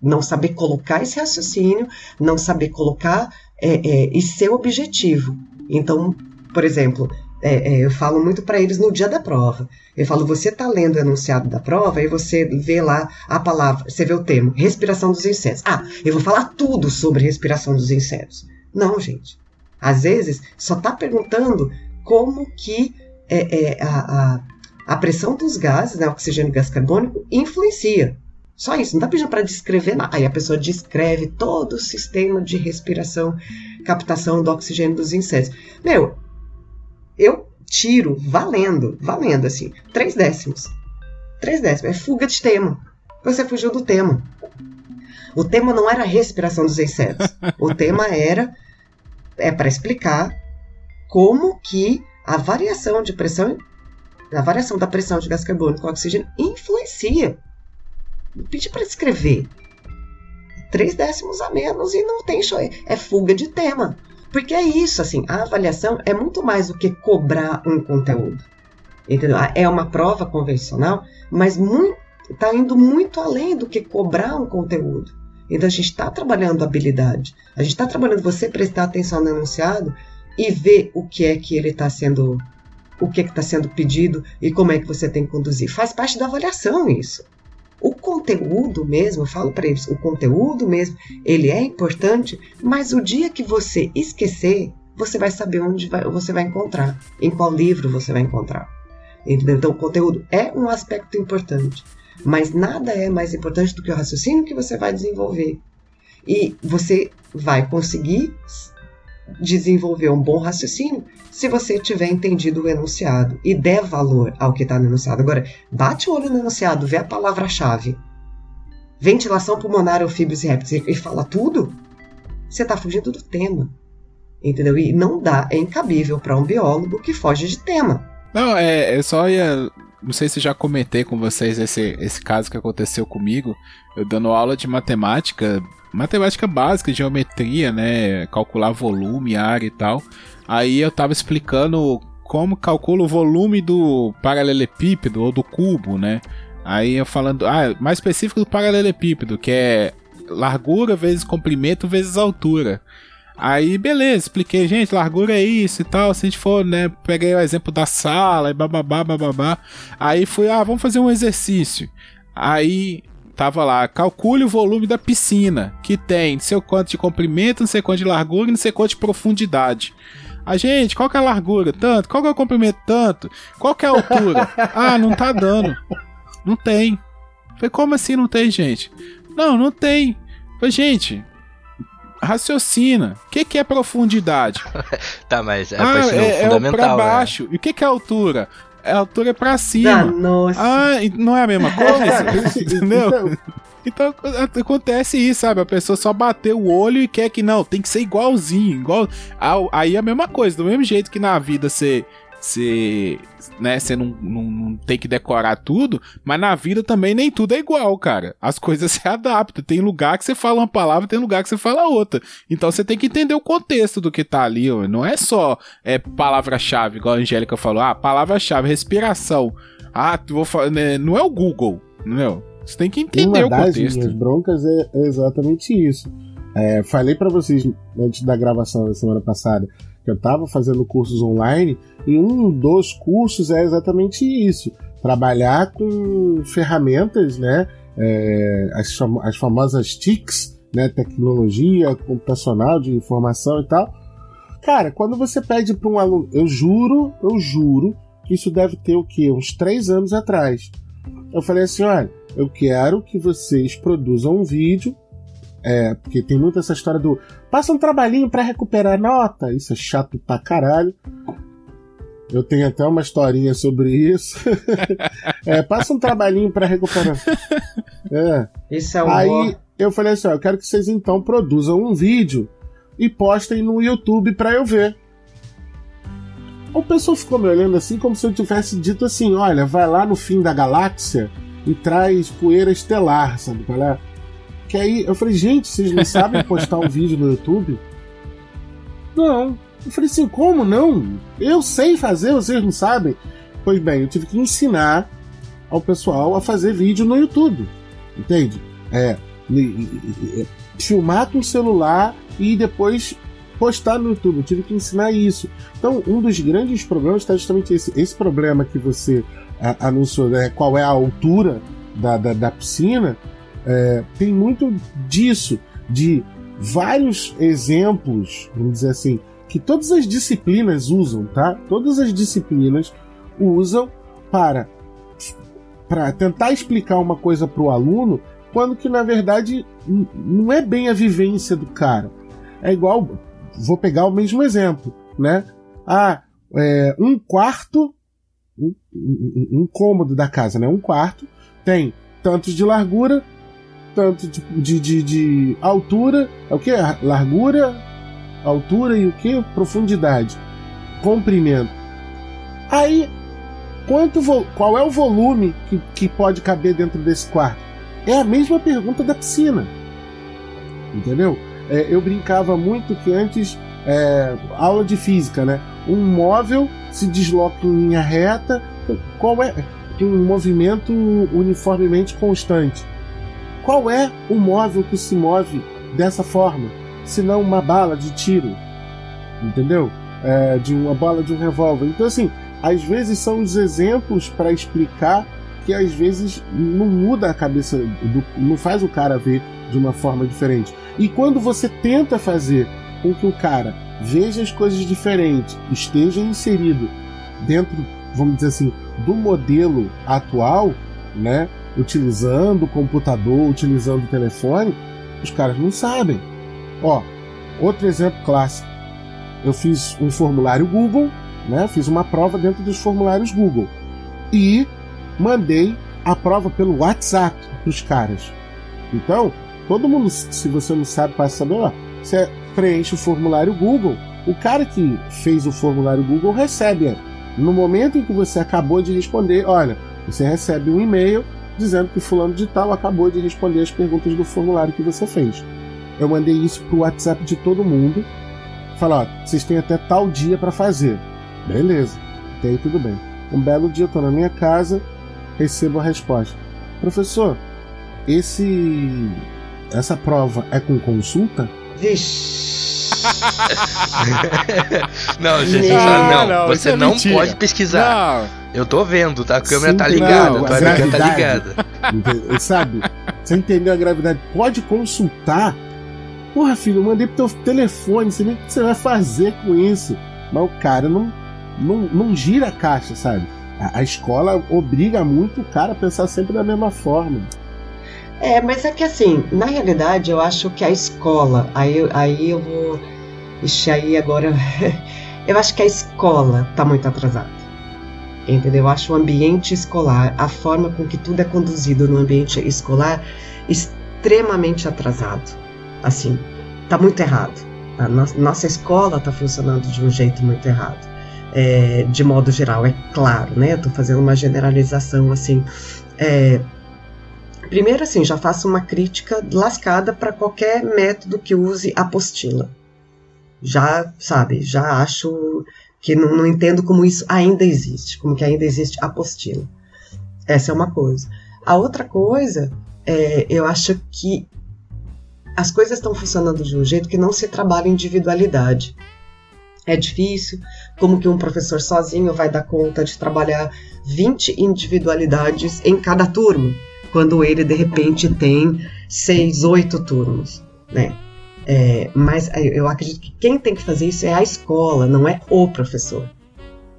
[SPEAKER 3] não saber colocar esse raciocínio, não saber colocar é, é, e ser objetivo. Então, por exemplo, é, é, eu falo muito para eles no dia da prova. Eu falo, você está lendo o enunciado da prova e você vê lá a palavra, você vê o termo, respiração dos insetos. Ah, eu vou falar tudo sobre respiração dos insetos. Não, gente. Às vezes, só está perguntando como que é, é, a, a, a pressão dos gases, né, oxigênio e gás carbônico, influencia. Só isso, não está pedindo para descrever nada. Aí a pessoa descreve todo o sistema de respiração, captação do oxigênio dos insetos. Meu, eu tiro valendo, valendo assim, três décimos. Três décimos, é fuga de tema. Você fugiu do tema. O tema não era a respiração dos insetos. O tema era é para explicar como que a variação de pressão, a variação da pressão de gás carbônico com oxigênio influencia. Não pedi para escrever. Três décimos a menos e não tem show. É fuga de tema. Porque é isso, assim, a avaliação é muito mais do que cobrar um conteúdo. Entendeu? É uma prova convencional, mas está indo muito além do que cobrar um conteúdo. Então a gente está trabalhando habilidade. A gente está trabalhando você prestar atenção no enunciado e ver o que é que ele está sendo, o que é que está sendo pedido e como é que você tem que conduzir. Faz parte da avaliação isso. O, con- conteúdo mesmo, eu falo para eles, o conteúdo mesmo, ele é importante, mas o dia que você esquecer, você vai saber onde vai, você vai encontrar, em qual livro você vai encontrar. Então, o conteúdo é um aspecto importante, mas nada é mais importante do que o raciocínio que você vai desenvolver. E você vai conseguir desenvolver um bom raciocínio se você tiver entendido o enunciado e der valor ao que está no enunciado. Agora, bate o olho no enunciado, vê a palavra-chave. Ventilação pulmonar, anfíbios e répteis e fala tudo, você está fugindo do tema. Entendeu? E não dá, é incabível para um biólogo que foge de tema.
[SPEAKER 2] Não, é, eu só ia. Não sei se já comentei com vocês esse, esse caso que aconteceu comigo. Eu dando aula de matemática, matemática básica, geometria, né? Calcular volume, área e tal. Aí eu tava explicando como calcula o volume do paralelepípedo ou do cubo, né? Aí eu falando, ah, mais específico do paralelepípedo, que é largura vezes comprimento vezes altura. Aí, beleza, expliquei, gente, largura é isso e tal. Se a gente for, né, peguei o exemplo da sala e bababá, bababá. Aí fui, ah, vamos fazer um exercício. Aí tava lá, calcule o volume da piscina, que tem não sei quanto de comprimento, não sei quanto de largura e não sei quanto de profundidade. A gente, qual que é a largura? Tanto. Qual que é o comprimento? Tanto. Qual que é a altura? ah, não tá dando. Não tem. Falei, como assim não tem, gente? Não, não tem. Falei, gente, raciocina. O que, que é profundidade?
[SPEAKER 5] tá, mas é,
[SPEAKER 2] ah, é,
[SPEAKER 5] é
[SPEAKER 2] pra baixo.
[SPEAKER 5] Né?
[SPEAKER 2] E o que, que é altura? A altura é pra cima.
[SPEAKER 3] Ah, nossa.
[SPEAKER 2] Ah, não é a mesma coisa? Entendeu? Então acontece isso, sabe? A pessoa só bateu o olho e quer que não, tem que ser igualzinho. Igual... Aí é a mesma coisa, do mesmo jeito que na vida você você, né, você não, não, não, tem que decorar tudo, mas na vida também nem tudo é igual, cara. As coisas se adaptam. Tem lugar que você fala uma palavra, tem lugar que você fala outra. Então você tem que entender o contexto do que tá ali, ó. não é só é palavra-chave, igual a Angélica falou. Ah, palavra-chave, respiração. Ah, vou falar, né, não é o Google, não. Você tem que entender o contexto. Uma das
[SPEAKER 4] broncas é exatamente isso. É, falei para vocês antes da gravação da semana passada que eu estava fazendo cursos online e um dos cursos é exatamente isso: trabalhar com ferramentas, né? É, as, fam as famosas TICs, né? Tecnologia computacional de informação e tal. Cara, quando você pede para um aluno, eu juro, eu juro que isso deve ter o quê? Uns três anos atrás. Eu falei assim: olha, eu quero que vocês produzam um vídeo é, porque tem muito essa história do passa um trabalhinho para recuperar nota. Isso é chato pra caralho. Eu tenho até uma historinha sobre isso. é, passa um trabalhinho para recuperar. É.
[SPEAKER 3] Isso é um
[SPEAKER 4] Aí eu falei assim: ó, eu quero que vocês então produzam um vídeo e postem no YouTube para eu ver. O pessoal ficou me olhando assim como se eu tivesse dito assim: olha, vai lá no fim da galáxia e traz poeira estelar, sabe qual é? Que aí eu falei, gente, vocês não sabem postar um vídeo no YouTube? Não. Eu falei assim, como não? Eu sei fazer, vocês não sabem? Pois bem, eu tive que ensinar ao pessoal a fazer vídeo no YouTube. Entende? É, filmar com celular e depois postar no YouTube. Eu tive que ensinar isso. Então, um dos grandes problemas está justamente esse. Esse problema que você anunciou, né, qual é a altura da, da, da piscina, é, tem muito disso, de vários exemplos, vamos dizer assim, que todas as disciplinas usam, tá? Todas as disciplinas usam para para tentar explicar uma coisa para o aluno, quando que na verdade não é bem a vivência do cara. É igual, vou pegar o mesmo exemplo, né? Ah, é, um quarto, um, um, um cômodo da casa, né? Um quarto tem tantos de largura, tanto de, de, de, altura, é o que? Largura, altura e o que? Profundidade, comprimento. Aí, quanto qual é o volume que, que pode caber dentro desse quarto? É a mesma pergunta da piscina. Entendeu? É, eu brincava muito que antes, é, aula de física, né? Um móvel se desloca em linha reta, qual é? Tem um movimento uniformemente constante. Qual é o móvel que se move dessa forma, se não uma bala de tiro? Entendeu? É, de uma bala de um revólver. Então, assim, às vezes são os exemplos para explicar que às vezes não muda a cabeça, do, não faz o cara ver de uma forma diferente. E quando você tenta fazer com que o cara veja as coisas diferentes, esteja inserido dentro, vamos dizer assim, do modelo atual, né? Utilizando o computador, utilizando o telefone, os caras não sabem. Ó, outro exemplo clássico. Eu fiz um formulário Google, né? Fiz uma prova dentro dos formulários Google e mandei a prova pelo WhatsApp para os caras. Então, todo mundo, se você não sabe, passa saber, ó, você preenche o formulário Google. O cara que fez o formulário Google recebe. No momento em que você acabou de responder, olha, você recebe um e-mail dizendo que fulano de tal acabou de responder as perguntas do formulário que você fez. Eu mandei isso pro WhatsApp de todo mundo. Falar, ó, vocês têm até tal dia para fazer. Beleza. Até aí tudo bem. Um belo dia eu tô na minha casa, recebo a resposta. Professor, esse essa prova é com consulta?
[SPEAKER 3] Vixe.
[SPEAKER 5] não, gente,
[SPEAKER 3] Não,
[SPEAKER 5] não,
[SPEAKER 2] não, isso
[SPEAKER 5] você
[SPEAKER 2] é
[SPEAKER 5] não
[SPEAKER 2] mentira.
[SPEAKER 5] pode pesquisar.
[SPEAKER 2] Não,
[SPEAKER 5] Eu tô vendo, tá? A câmera
[SPEAKER 4] Sim,
[SPEAKER 5] tá
[SPEAKER 4] não,
[SPEAKER 5] ligada,
[SPEAKER 4] a
[SPEAKER 5] câmera tá ligada.
[SPEAKER 4] Sabe? Você entendeu a gravidade? Pode consultar. Porra, filho, eu mandei pro teu telefone, você nem o que você vai fazer com isso. Mas o cara não, não, não gira a caixa, sabe? A, a escola obriga muito o cara a pensar sempre da mesma forma.
[SPEAKER 3] É, mas é que assim, na realidade, eu acho que a escola, aí, aí eu vou. Ixi, aí agora. eu acho que a escola tá muito atrasada. Entendeu? Eu acho o ambiente escolar, a forma com que tudo é conduzido no ambiente escolar, extremamente atrasado. Assim, tá muito errado. A no- nossa escola tá funcionando de um jeito muito errado. É, de modo geral, é claro, né? Tô fazendo uma generalização assim. É, Primeiro, assim, já faço uma crítica lascada para qualquer método que use apostila. Já, sabe, já acho que não, não entendo como isso ainda existe, como que ainda existe apostila. Essa é uma coisa. A outra coisa, é, eu acho que as coisas estão funcionando de um jeito que não se trabalha individualidade. É difícil, como que um professor sozinho vai dar conta de trabalhar 20 individualidades em cada turma? quando ele de repente tem seis, oito turnos, né? É, mas eu acredito que quem tem que fazer isso é a escola, não é o professor,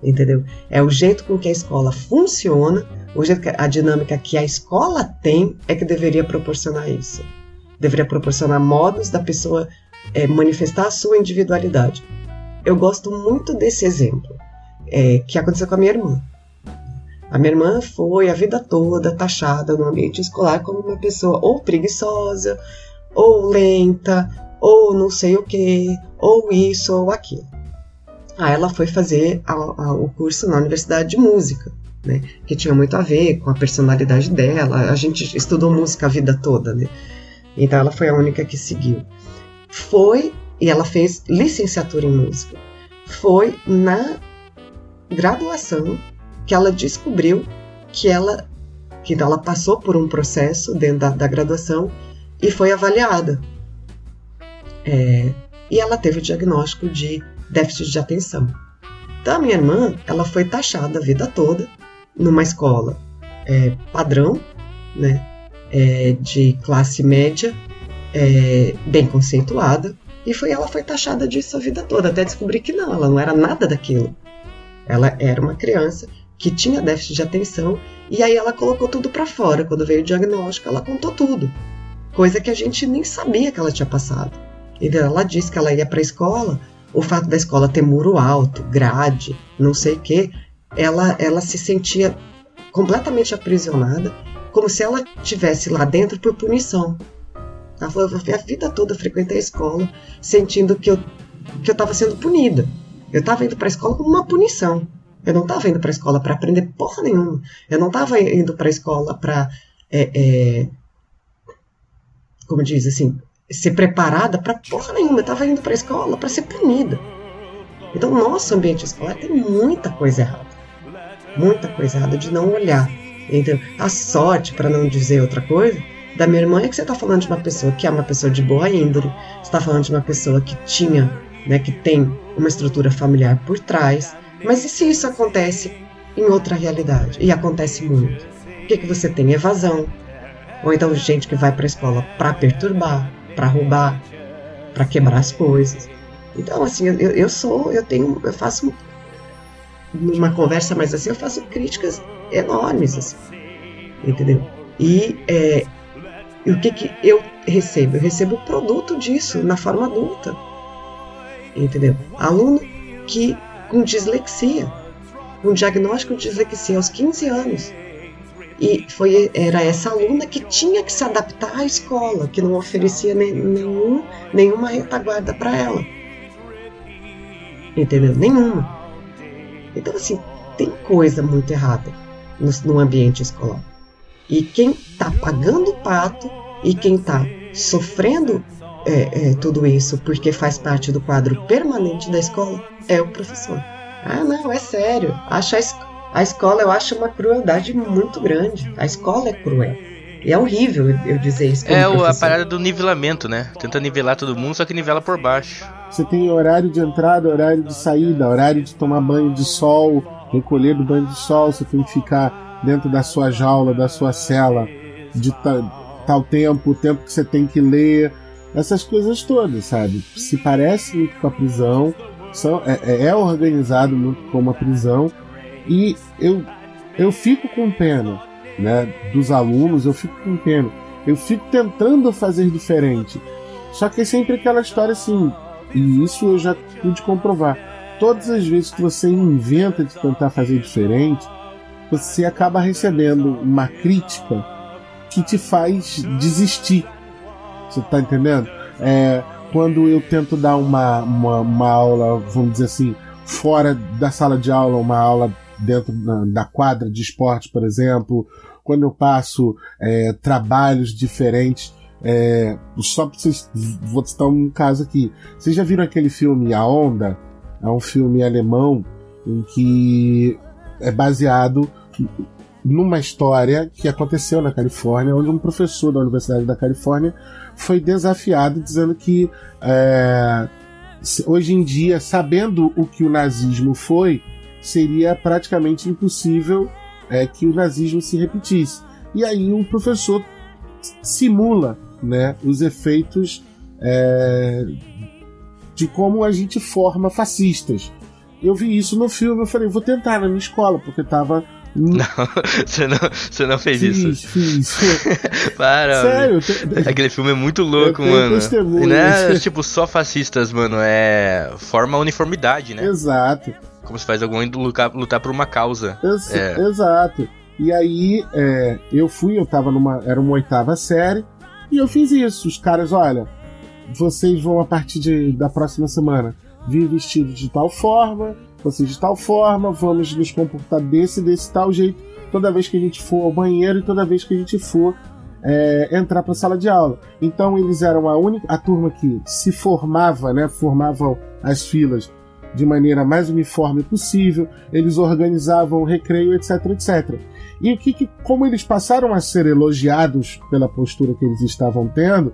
[SPEAKER 3] entendeu? É o jeito com que a escola funciona, o jeito que a dinâmica que a escola tem é que deveria proporcionar isso. Deveria proporcionar modos da pessoa é, manifestar a sua individualidade. Eu gosto muito desse exemplo é, que aconteceu com a minha irmã. A minha irmã foi a vida toda taxada no ambiente escolar como uma pessoa ou preguiçosa, ou lenta, ou não sei o que, ou isso ou aquilo. Aí ela foi fazer a, a, o curso na Universidade de Música, né, que tinha muito a ver com a personalidade dela. A gente estudou música a vida toda, né? Então ela foi a única que seguiu. Foi, e ela fez licenciatura em música. Foi na graduação que ela descobriu que ela que ela passou por um processo dentro da, da graduação e foi avaliada. É, e ela teve o diagnóstico de déficit de atenção. Então a minha irmã, ela foi taxada a vida toda numa escola é, padrão, né, é, de classe média, é, bem conceituada, e foi ela foi taxada disso a vida toda, até descobrir que não, ela não era nada daquilo. Ela era uma criança que tinha déficit de atenção e aí ela colocou tudo para fora. Quando veio o diagnóstico, ela contou tudo, coisa que a gente nem sabia que ela tinha passado. Então, ela disse que ela ia para a escola, o fato da escola ter muro alto, grade, não sei o que, ela, ela se sentia completamente aprisionada, como se ela tivesse lá dentro por punição. Ela falou, a vida toda eu frequentei a escola sentindo que eu que eu estava sendo punida. Eu estava indo para a escola como uma punição. Eu não estava indo para a escola para aprender porra nenhuma. Eu não estava indo para a escola para, é, é, como diz assim, ser preparada para porra nenhuma. Eu estava indo para a escola para ser punida. Então, nosso ambiente escolar tem muita coisa errada. Muita coisa errada de não olhar. Então, a sorte, para não dizer outra coisa, da minha irmã é que você está falando de uma pessoa que é uma pessoa de boa índole, você está falando de uma pessoa que tinha, né, que tem uma estrutura familiar por trás. Mas e se isso acontece em outra realidade? E acontece muito. o que, que você tem? Evasão. Ou então gente que vai para a escola para perturbar, para roubar, para quebrar as coisas. Então, assim, eu, eu sou, eu tenho, eu faço numa conversa mais assim, eu faço críticas enormes, assim, entendeu? E, é, o que que eu recebo? Eu recebo o produto disso na forma adulta, entendeu? Aluno que com dislexia, com diagnóstico de dislexia aos 15 anos, e foi, era essa aluna que tinha que se adaptar à escola, que não oferecia nenhum, nenhuma retaguarda para ela. Entendeu? Nenhuma. Então, assim, tem coisa muito errada no, no ambiente escolar. E quem está pagando o pato e quem está sofrendo é, é, tudo isso porque faz parte do quadro permanente da escola é o professor. Ah, não, é sério. Acho a, es a escola eu acho uma crueldade muito grande. A escola é cruel. E é horrível eu dizer isso.
[SPEAKER 5] É
[SPEAKER 3] professor.
[SPEAKER 5] a parada do nivelamento, né? Tenta nivelar todo mundo, só que nivela por baixo.
[SPEAKER 4] Você tem horário de entrada, horário de saída, horário de tomar banho de sol, recolher do banho de sol, você tem que ficar dentro da sua jaula, da sua cela, de tal tempo, o tempo que você tem que ler, essas coisas todas, sabe? Se parece muito com a prisão, são, é, é organizado muito como a prisão, e eu, eu fico com pena né, dos alunos, eu fico com pena. Eu fico tentando fazer diferente. Só que é sempre aquela história assim, e isso eu já pude comprovar. Todas as vezes que você inventa de tentar fazer diferente, você acaba recebendo uma crítica que te faz desistir. Você tá entendendo? É, quando eu tento dar uma, uma, uma, aula, vamos dizer assim, fora da sala de aula, uma aula dentro da, quadra de esporte, por exemplo, quando eu passo é, trabalhos diferentes. É, só pra vocês. Vou citar um caso aqui. Vocês já viram aquele filme A Onda? É um filme alemão em que é baseado numa história que aconteceu na Califórnia, onde um professor da Universidade da Califórnia foi desafiado dizendo que é, hoje em dia, sabendo o que o nazismo foi, seria praticamente impossível é, que o nazismo se repetisse. E aí o professor simula né, os efeitos é, de como a gente forma fascistas. Eu vi isso no filme, eu falei, vou tentar na minha escola, porque estava
[SPEAKER 5] não, você não, você não fez
[SPEAKER 4] fiz,
[SPEAKER 5] isso.
[SPEAKER 4] Fiz,
[SPEAKER 5] Para.
[SPEAKER 4] Sério?
[SPEAKER 5] Aquele filme é muito louco, mano. Não é tipo só fascistas, mano. É. Forma uniformidade, né?
[SPEAKER 4] Exato.
[SPEAKER 5] Como se faz alguém lutar, lutar por uma causa.
[SPEAKER 4] Ex é. Exato. E aí, é, eu fui, eu tava numa. Era uma oitava série. E eu fiz isso. Os caras, olha, vocês vão a partir de, da próxima semana vir vestido de tal forma, vocês de tal forma, vamos nos comportar desse desse tal jeito toda vez que a gente for ao banheiro e toda vez que a gente for é, entrar para a sala de aula. Então eles eram a única a turma que se formava, né, formavam as filas de maneira mais uniforme possível, eles organizavam recreio, etc, etc. E o que, que, como eles passaram a ser elogiados pela postura que eles estavam tendo,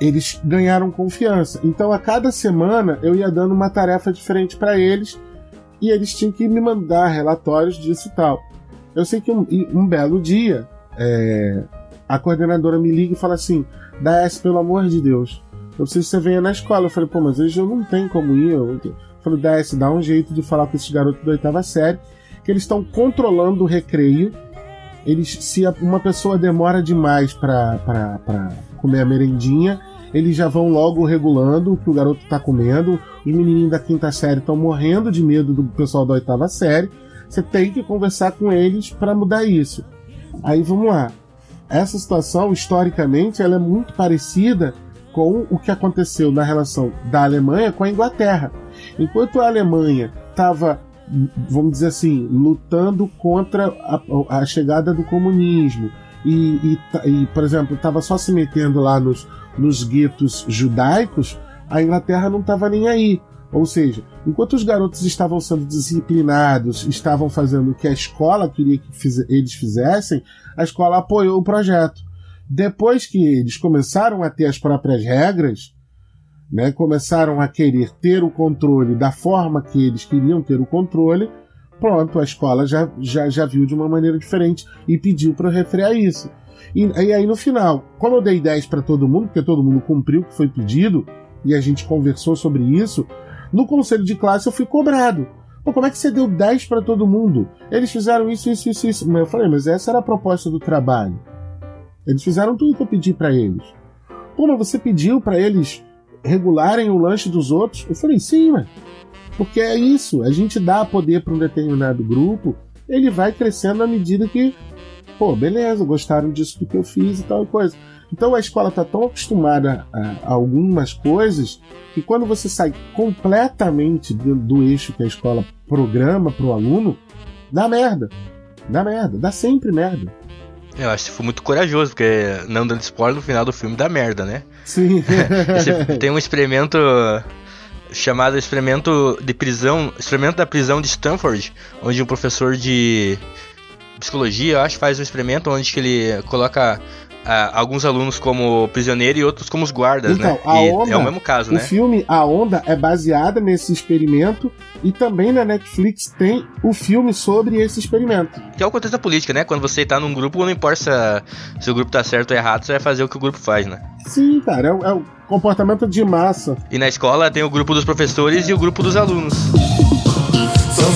[SPEAKER 4] eles ganharam confiança. Então, a cada semana eu ia dando uma tarefa diferente para eles e eles tinham que me mandar relatórios disso e tal. Eu sei que um, um belo dia é, a coordenadora me liga e fala assim: Daes, pelo amor de Deus, eu preciso que você venha na escola. Eu falei, pô, mas hoje eu não tenho como ir. Eu, falei, Daes, dá um jeito de falar com esses garotos da oitava série que eles estão controlando o recreio. Eles, se uma pessoa demora demais para comer a merendinha, eles já vão logo regulando o que o garoto está comendo. Os menininhos da quinta série estão morrendo de medo do pessoal da oitava série. Você tem que conversar com eles para mudar isso. Aí vamos lá. Essa situação, historicamente, ela é muito parecida com o que aconteceu na relação da Alemanha com a Inglaterra. Enquanto a Alemanha estava vamos dizer assim, lutando contra a, a chegada do comunismo. E, e, e por exemplo, estava só se metendo lá nos, nos guetos judaicos, a Inglaterra não estava nem aí. Ou seja, enquanto os garotos estavam sendo disciplinados, estavam fazendo o que a escola queria que eles fizessem, a escola apoiou o projeto. Depois que eles começaram a ter as próprias regras, né, começaram a querer ter o controle da forma que eles queriam ter o controle, pronto, a escola já, já, já viu de uma maneira diferente e pediu para eu refrear isso. E, e, aí no final, como eu dei 10 para todo mundo, porque todo mundo cumpriu o que foi pedido, e a gente conversou sobre isso, no conselho de classe eu fui cobrado. Pô, como é que você deu 10 para todo mundo? Eles fizeram isso, isso, isso, isso. Eu falei, mas essa era a proposta do trabalho. Eles fizeram tudo que eu pedi para eles. Pô, mas você pediu para eles regularem o lanche dos outros? Eu falei, sim, mas. Porque é isso, a gente dá poder para um determinado grupo, ele vai crescendo à medida que, pô, beleza, gostaram disso do que eu fiz e tal coisa. Então a escola está tão acostumada a, a, algumas coisas que quando você sai completamente do, do eixo que a escola programa para o aluno, dá merda. Dá merda, dá sempre merda.
[SPEAKER 5] Eu acho que foi muito corajoso, porque não dando spoiler no final do filme dá merda, né?
[SPEAKER 4] Sim.
[SPEAKER 5] tem um experimento chamado experimento de prisão, experimento da prisão de Stanford, onde um professor de psicologia, eu acho, faz um experimento onde que ele coloca alguns alunos como prisioneiro e outros como os guardas,
[SPEAKER 4] então,
[SPEAKER 5] né?
[SPEAKER 4] A onda,
[SPEAKER 5] é o mesmo caso,
[SPEAKER 4] o
[SPEAKER 5] né?
[SPEAKER 4] O filme A Onda é baseada nesse experimento e também na Netflix tem o filme sobre esse experimento.
[SPEAKER 5] Que é o contexto da política, né? Quando você tá num grupo, não importa se, se o grupo tá certo ou errado, você vai fazer o que o grupo faz, né?
[SPEAKER 4] Sim, cara, é, é o comportamento de massa.
[SPEAKER 5] E na escola tem o grupo dos professores e o grupo dos alunos.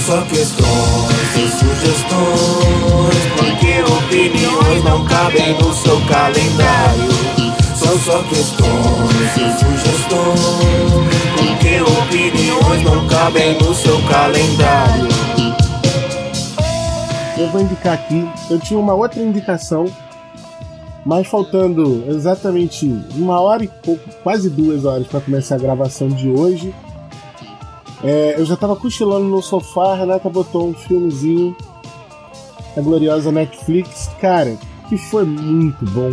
[SPEAKER 6] Só questões e sugestões, porque opiniões não cabem no seu calendário. São só questões e sugestões, porque opiniões não cabem no seu calendário.
[SPEAKER 4] Eu vou indicar aqui, eu tinha uma outra indicação, mas faltando exatamente uma hora e pouco, quase duas horas para começar a gravação de hoje. É, eu já tava cochilando no sofá, a Renata botou um filmezinho a gloriosa Netflix, cara, que foi muito bom,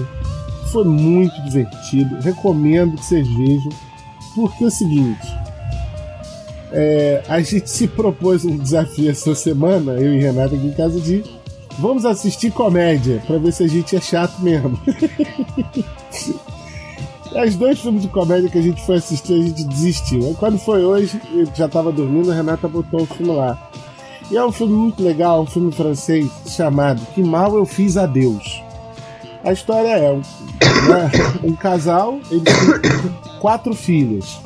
[SPEAKER 4] foi muito divertido, recomendo que vocês vejam, porque é o seguinte, é, a gente se propôs um desafio essa semana, eu e Renata aqui em casa de vamos assistir comédia, para ver se a gente é chato mesmo. Os dois filmes de comédia que a gente foi assistir, a gente desistiu. Aí quando foi hoje, eu já tava dormindo, a Renata botou um filme lá. E é um filme muito legal, um filme francês chamado Que Mal Eu Fiz a Deus. A história é um, né, um casal, eles têm quatro filhas.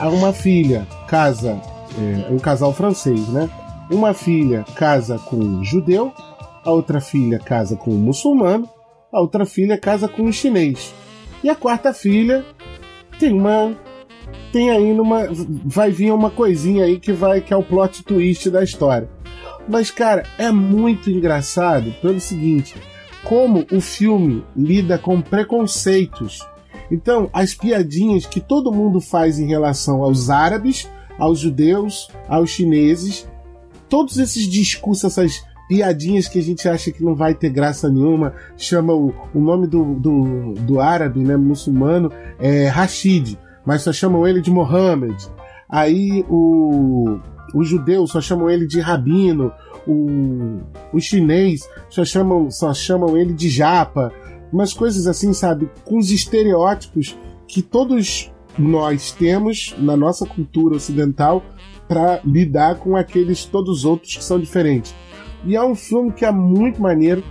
[SPEAKER 4] Uma filha casa, é, um casal francês, né? Uma filha casa com um judeu, a outra filha casa com um muçulmano, a outra filha casa com um chinês. E a quarta filha tem uma. Tem aí numa. Vai vir uma coisinha aí que vai. que é o plot twist da história. Mas, cara, é muito engraçado pelo seguinte: como o filme lida com preconceitos. Então, as piadinhas que todo mundo faz em relação aos árabes, aos judeus, aos chineses, todos esses discursos, essas piadinhas que a gente acha que não vai ter graça nenhuma, chama o, o nome do, do, do árabe, né, muçulmano, é Rashid, mas só chamam ele de Mohammed. Aí o, o judeu só chamam ele de rabino, o, o chinês só chamam, só chamam ele de japa, umas coisas assim, sabe, com os estereótipos que todos nós temos na nossa cultura ocidental para lidar com aqueles todos os outros que são diferentes. E é um filme que é muito maneiro.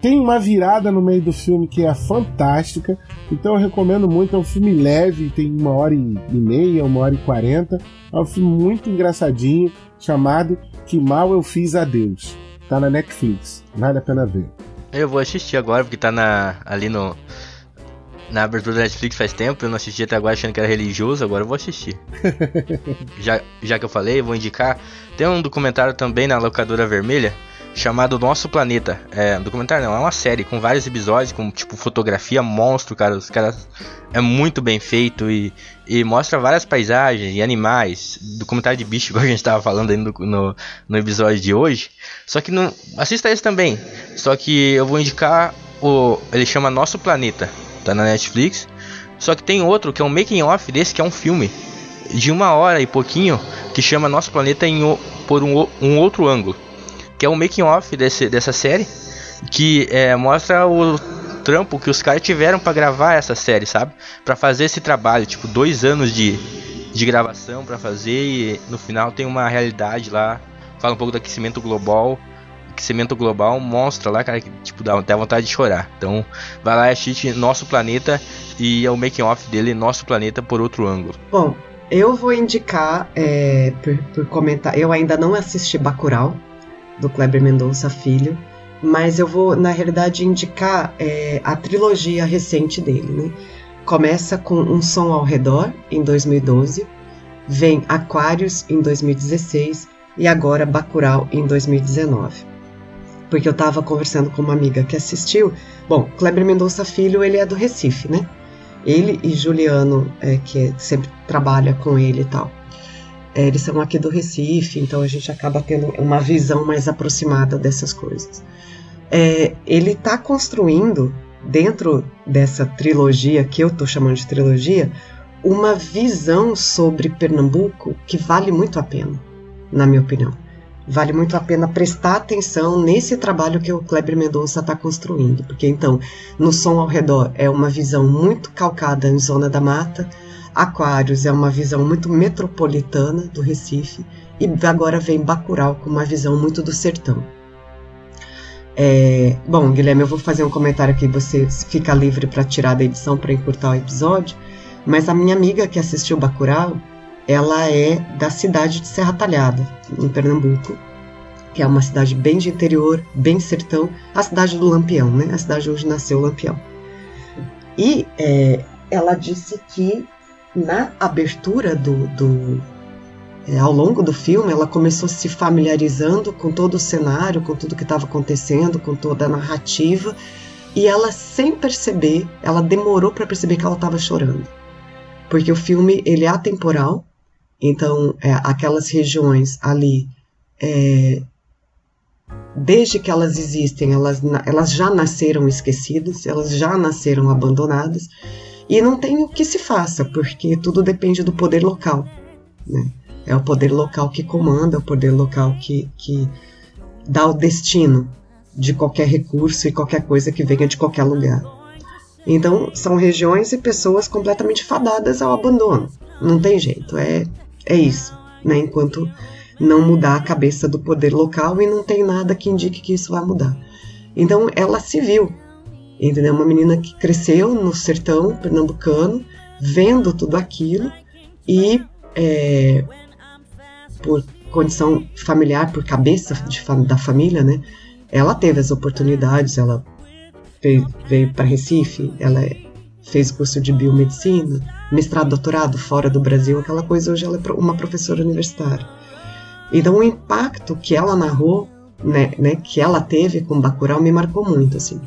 [SPEAKER 4] Tem uma virada no meio do filme que é fantástica. Então eu recomendo muito. É um filme leve, tem uma hora e meia, uma hora e quarenta. É um filme muito engraçadinho, chamado Que Mal Eu Fiz a Deus. Tá na Netflix. Vale a pena ver.
[SPEAKER 5] Eu vou assistir agora, porque tá na, ali no. Na abertura da Netflix faz tempo, eu não assisti até agora achando que era religioso, agora eu vou assistir. já, já que eu falei, eu vou indicar. Tem um documentário também na locadora vermelha chamado Nosso Planeta. É, um documentário não, é uma série com vários episódios, com tipo fotografia monstro, cara. Os caras é muito bem feito e, e mostra várias paisagens e animais. Documentário de bicho, igual a gente tava falando aí no, no, no episódio de hoje. Só que não. Assista esse também. Só que eu vou indicar o. Ele chama Nosso Planeta tá na Netflix. Só que tem outro que é um making off desse que é um filme de uma hora e pouquinho que chama Nosso Planeta em por um, um outro ângulo, que é um making off desse, dessa série que é, mostra o trampo que os caras tiveram para gravar essa série, sabe? Para fazer esse trabalho, tipo dois anos de, de gravação para fazer e no final tem uma realidade lá fala um pouco do aquecimento global. Aquecimento global mostra lá, cara, que tipo, dá até vontade de chorar. Então, vai lá e assiste Nosso Planeta e é o making off dele, Nosso Planeta, por outro ângulo.
[SPEAKER 3] Bom, eu vou indicar, é, por, por comentar, eu ainda não assisti Bacurau, do Kleber Mendonça Filho, mas eu vou, na realidade, indicar é, a trilogia recente dele, né? Começa com Um Som ao Redor, em 2012, vem Aquários, em 2016, e agora Bacurau, em 2019 porque eu estava conversando com uma amiga que assistiu. Bom, Kleber Mendonça Filho, ele é do Recife, né? Ele e Juliano, é, que sempre trabalha com ele e tal. É, eles são aqui do Recife, então a gente acaba tendo uma visão mais aproximada dessas coisas. É, ele está construindo, dentro dessa trilogia, que eu estou chamando de trilogia, uma visão sobre Pernambuco que vale muito a pena, na minha opinião vale muito a pena prestar atenção nesse trabalho que o Kleber Mendonça está construindo, porque então, no som ao redor é uma visão muito calcada em zona da mata, Aquários é uma visão muito metropolitana do Recife e agora vem Bacurau com uma visão muito do sertão. É, bom, Guilherme, eu vou fazer um comentário aqui, você fica livre para tirar da edição para encurtar o episódio, mas a minha amiga que assistiu Bacurau, ela é da cidade de Serra Talhada, em Pernambuco, que é uma cidade bem de interior, bem sertão, a cidade do Lampião, né? A cidade onde nasceu o Lampião. E é, ela disse que na abertura do, do é, ao longo do filme, ela começou se familiarizando com todo o cenário, com tudo que estava acontecendo, com toda a narrativa, e ela, sem perceber, ela demorou para perceber que ela estava chorando, porque o filme ele é atemporal, então, é, aquelas regiões ali, é, desde que elas existem, elas, elas já nasceram esquecidas, elas já nasceram abandonadas, e não tem o que se faça, porque tudo depende do poder local. Né? É o poder local que comanda, é o poder local que, que dá o destino de qualquer recurso e qualquer coisa que venha de qualquer lugar. Então, são regiões e pessoas completamente fadadas ao abandono. Não tem jeito, é é isso, né? Enquanto não mudar a cabeça do poder local e não tem nada que indique que isso vai mudar. Então ela se viu, entendeu? Uma menina que cresceu no sertão pernambucano, vendo tudo aquilo e é, por condição familiar, por cabeça de, da família, né? Ela teve as oportunidades, ela veio, para Recife, ela é fez curso de biomedicina, mestrado, doutorado fora do Brasil, aquela coisa, hoje ela é uma professora universitária. Então o impacto que ela narrou, né, né, que ela teve com Bacurau me marcou muito, assim.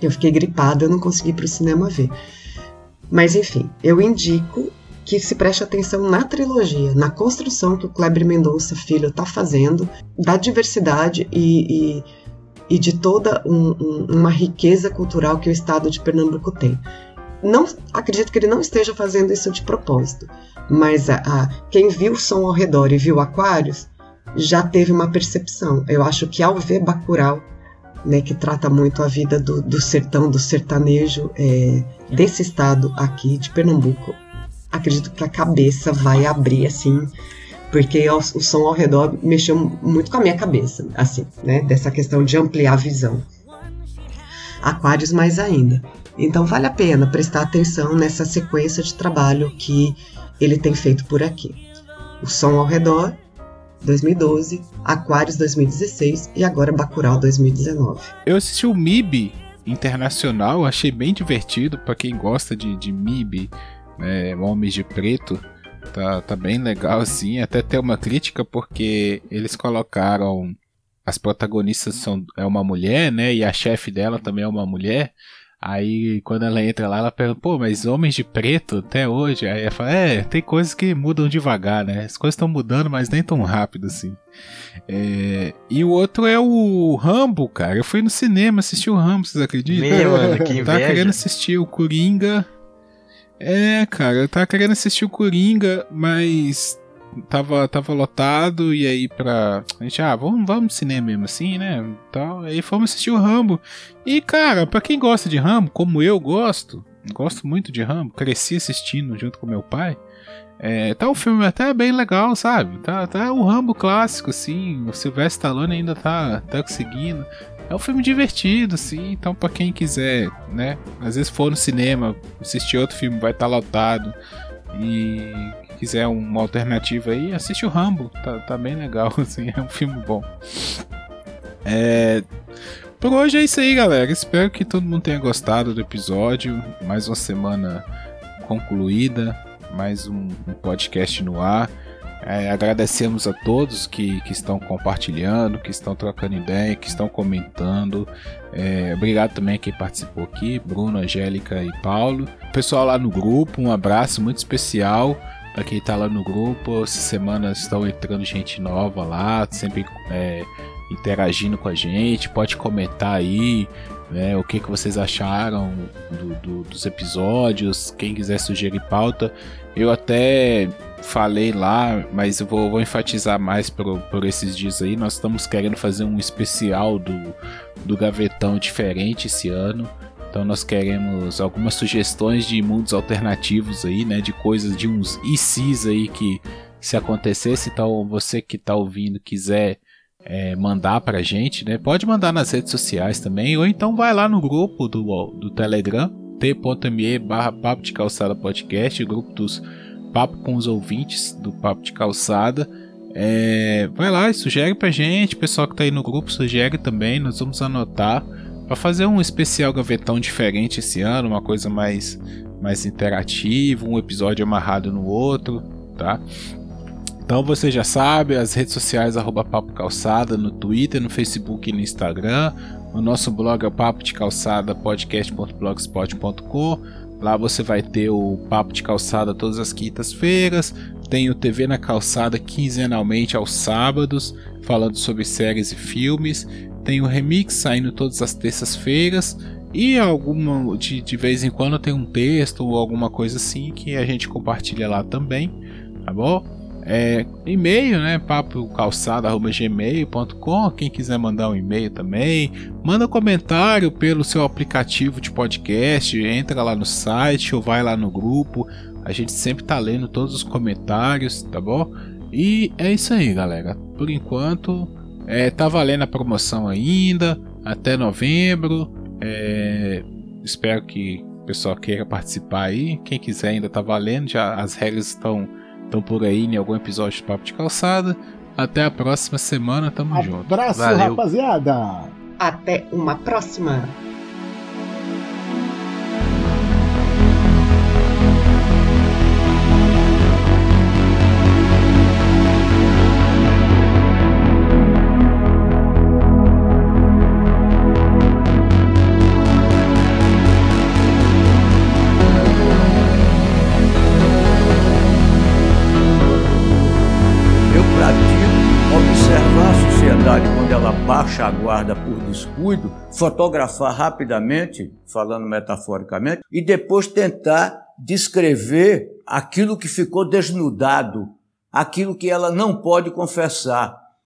[SPEAKER 3] Eu fiquei gripada, eu não consegui ir pro cinema ver. Mas enfim, eu indico que se preste atenção na trilogia, na construção que o Kleber Mendonça Filho está fazendo, da diversidade e, e, e de toda um, um, uma riqueza cultural que o estado de Pernambuco tem não acredito que ele não esteja fazendo isso de propósito, mas a, a, quem viu o som ao redor e viu Aquários já teve uma percepção. Eu acho que ao ver Bacurau, né, que trata muito a vida do, do sertão, do sertanejo é, desse estado aqui de Pernambuco, acredito que a cabeça vai abrir assim, porque o, o som ao redor mexeu muito com a minha cabeça, assim, né, dessa questão de ampliar a visão. Aquários mais ainda. Então vale a pena prestar atenção nessa sequência de trabalho que ele tem feito por aqui. O Som ao Redor, 2012, Aquários 2016 e agora Bacurau 2019.
[SPEAKER 2] Eu assisti o MIB internacional, achei bem divertido para quem gosta de, de MIB, né, Homens de Preto. Tá, tá bem legal assim, até ter uma crítica porque eles colocaram as protagonistas são é uma mulher, né, e a chefe dela também é uma mulher. Aí quando ela entra lá, ela pergunta, pô, mas homens de preto até hoje? Aí ela fala, é, tem coisas que mudam devagar, né? As coisas estão mudando, mas nem tão rápido assim. É... E o outro é o Rambo, cara. Eu fui no cinema assistir o Rambo, vocês acreditam?
[SPEAKER 5] Meu, mano, que inveja.
[SPEAKER 2] Tava querendo assistir o Coringa. É, cara, eu tava querendo assistir o Coringa, mas tava, tava lotado e aí pra. A gente, ah, vamos, vamos no cinema mesmo assim, né? Tal. Aí fomos assistir o Rambo. E, cara, pra quem gosta de Rambo, como eu gosto, gosto muito de Rambo, cresci assistindo junto com meu pai. É, tá um filme até bem legal, sabe? Tá, tá o Rambo clássico, assim. O Sylvester Stallone ainda tá, tá conseguindo. É um filme divertido, assim. Então, pra quem quiser, né? Às vezes for no cinema, assistir outro filme, vai estar tá lotado. E quiser uma alternativa aí, assiste o Rambo. Tá, tá bem legal, assim. É um filme bom. É. Por hoje é isso aí, galera. Espero que todo mundo tenha gostado do episódio. Mais uma semana concluída mais um, um podcast no ar. É, agradecemos a todos que, que estão compartilhando, que estão trocando ideia, que estão comentando. É, obrigado também a quem participou aqui, Bruno, Angélica e Paulo. Pessoal lá no grupo, um abraço muito especial para quem está lá no grupo. Essa semana estão entrando gente nova lá, sempre é, interagindo com a gente. Pode comentar aí né, o que, que vocês acharam do, do, dos episódios. Quem quiser sugerir pauta, eu até falei lá, mas eu vou, vou enfatizar mais por, por esses dias aí. Nós estamos querendo fazer um especial do, do Gavetão diferente esse ano. Então nós queremos algumas sugestões de mundos alternativos aí, né? De coisas, de uns ICs aí que se acontecesse, então você que está ouvindo quiser é, mandar pra gente, né? Pode mandar nas redes sociais também, ou então vai lá no grupo do, do Telegram, t.me barra Papo de Calçada Podcast, grupo dos Papo com os ouvintes do Papo de Calçada. É, vai lá e sugere pra gente, pessoal que tá aí no grupo sugere também, nós vamos anotar para fazer um especial gavetão diferente esse ano, uma coisa mais mais interativa, um episódio amarrado no outro, tá? Então você já sabe, as redes sociais arroba Papo Calçada no Twitter, no Facebook e no Instagram. O nosso blog é papo de calçada podcast.blogspot.com. Lá você vai ter o Papo de Calçada todas as quintas-feiras. Tem o TV na Calçada quinzenalmente aos sábados, falando sobre séries e filmes. Tem o Remix saindo todas as terças-feiras. E alguma de, de vez em quando tem um texto ou alguma coisa assim que a gente compartilha lá também, tá bom? É, e-mail, né? papocalçada.gmail.com. Quem quiser mandar um e-mail também, manda um comentário pelo seu aplicativo de podcast, entra lá no site ou vai lá no grupo. A gente sempre tá lendo todos os comentários, tá bom? E é isso aí, galera. Por enquanto, é, tá valendo a promoção ainda, até novembro. É, espero que o pessoal queira participar aí. Quem quiser ainda tá valendo, já as regras estão estão por aí em algum episódio de Papo de Calçada. Até a próxima semana, tamo
[SPEAKER 7] Abraço,
[SPEAKER 2] junto.
[SPEAKER 7] Abraço, rapaziada!
[SPEAKER 3] Até uma próxima!
[SPEAKER 8] Guarda por descuido, fotografar rapidamente, falando metaforicamente, e depois tentar descrever aquilo que ficou desnudado, aquilo que ela não pode confessar.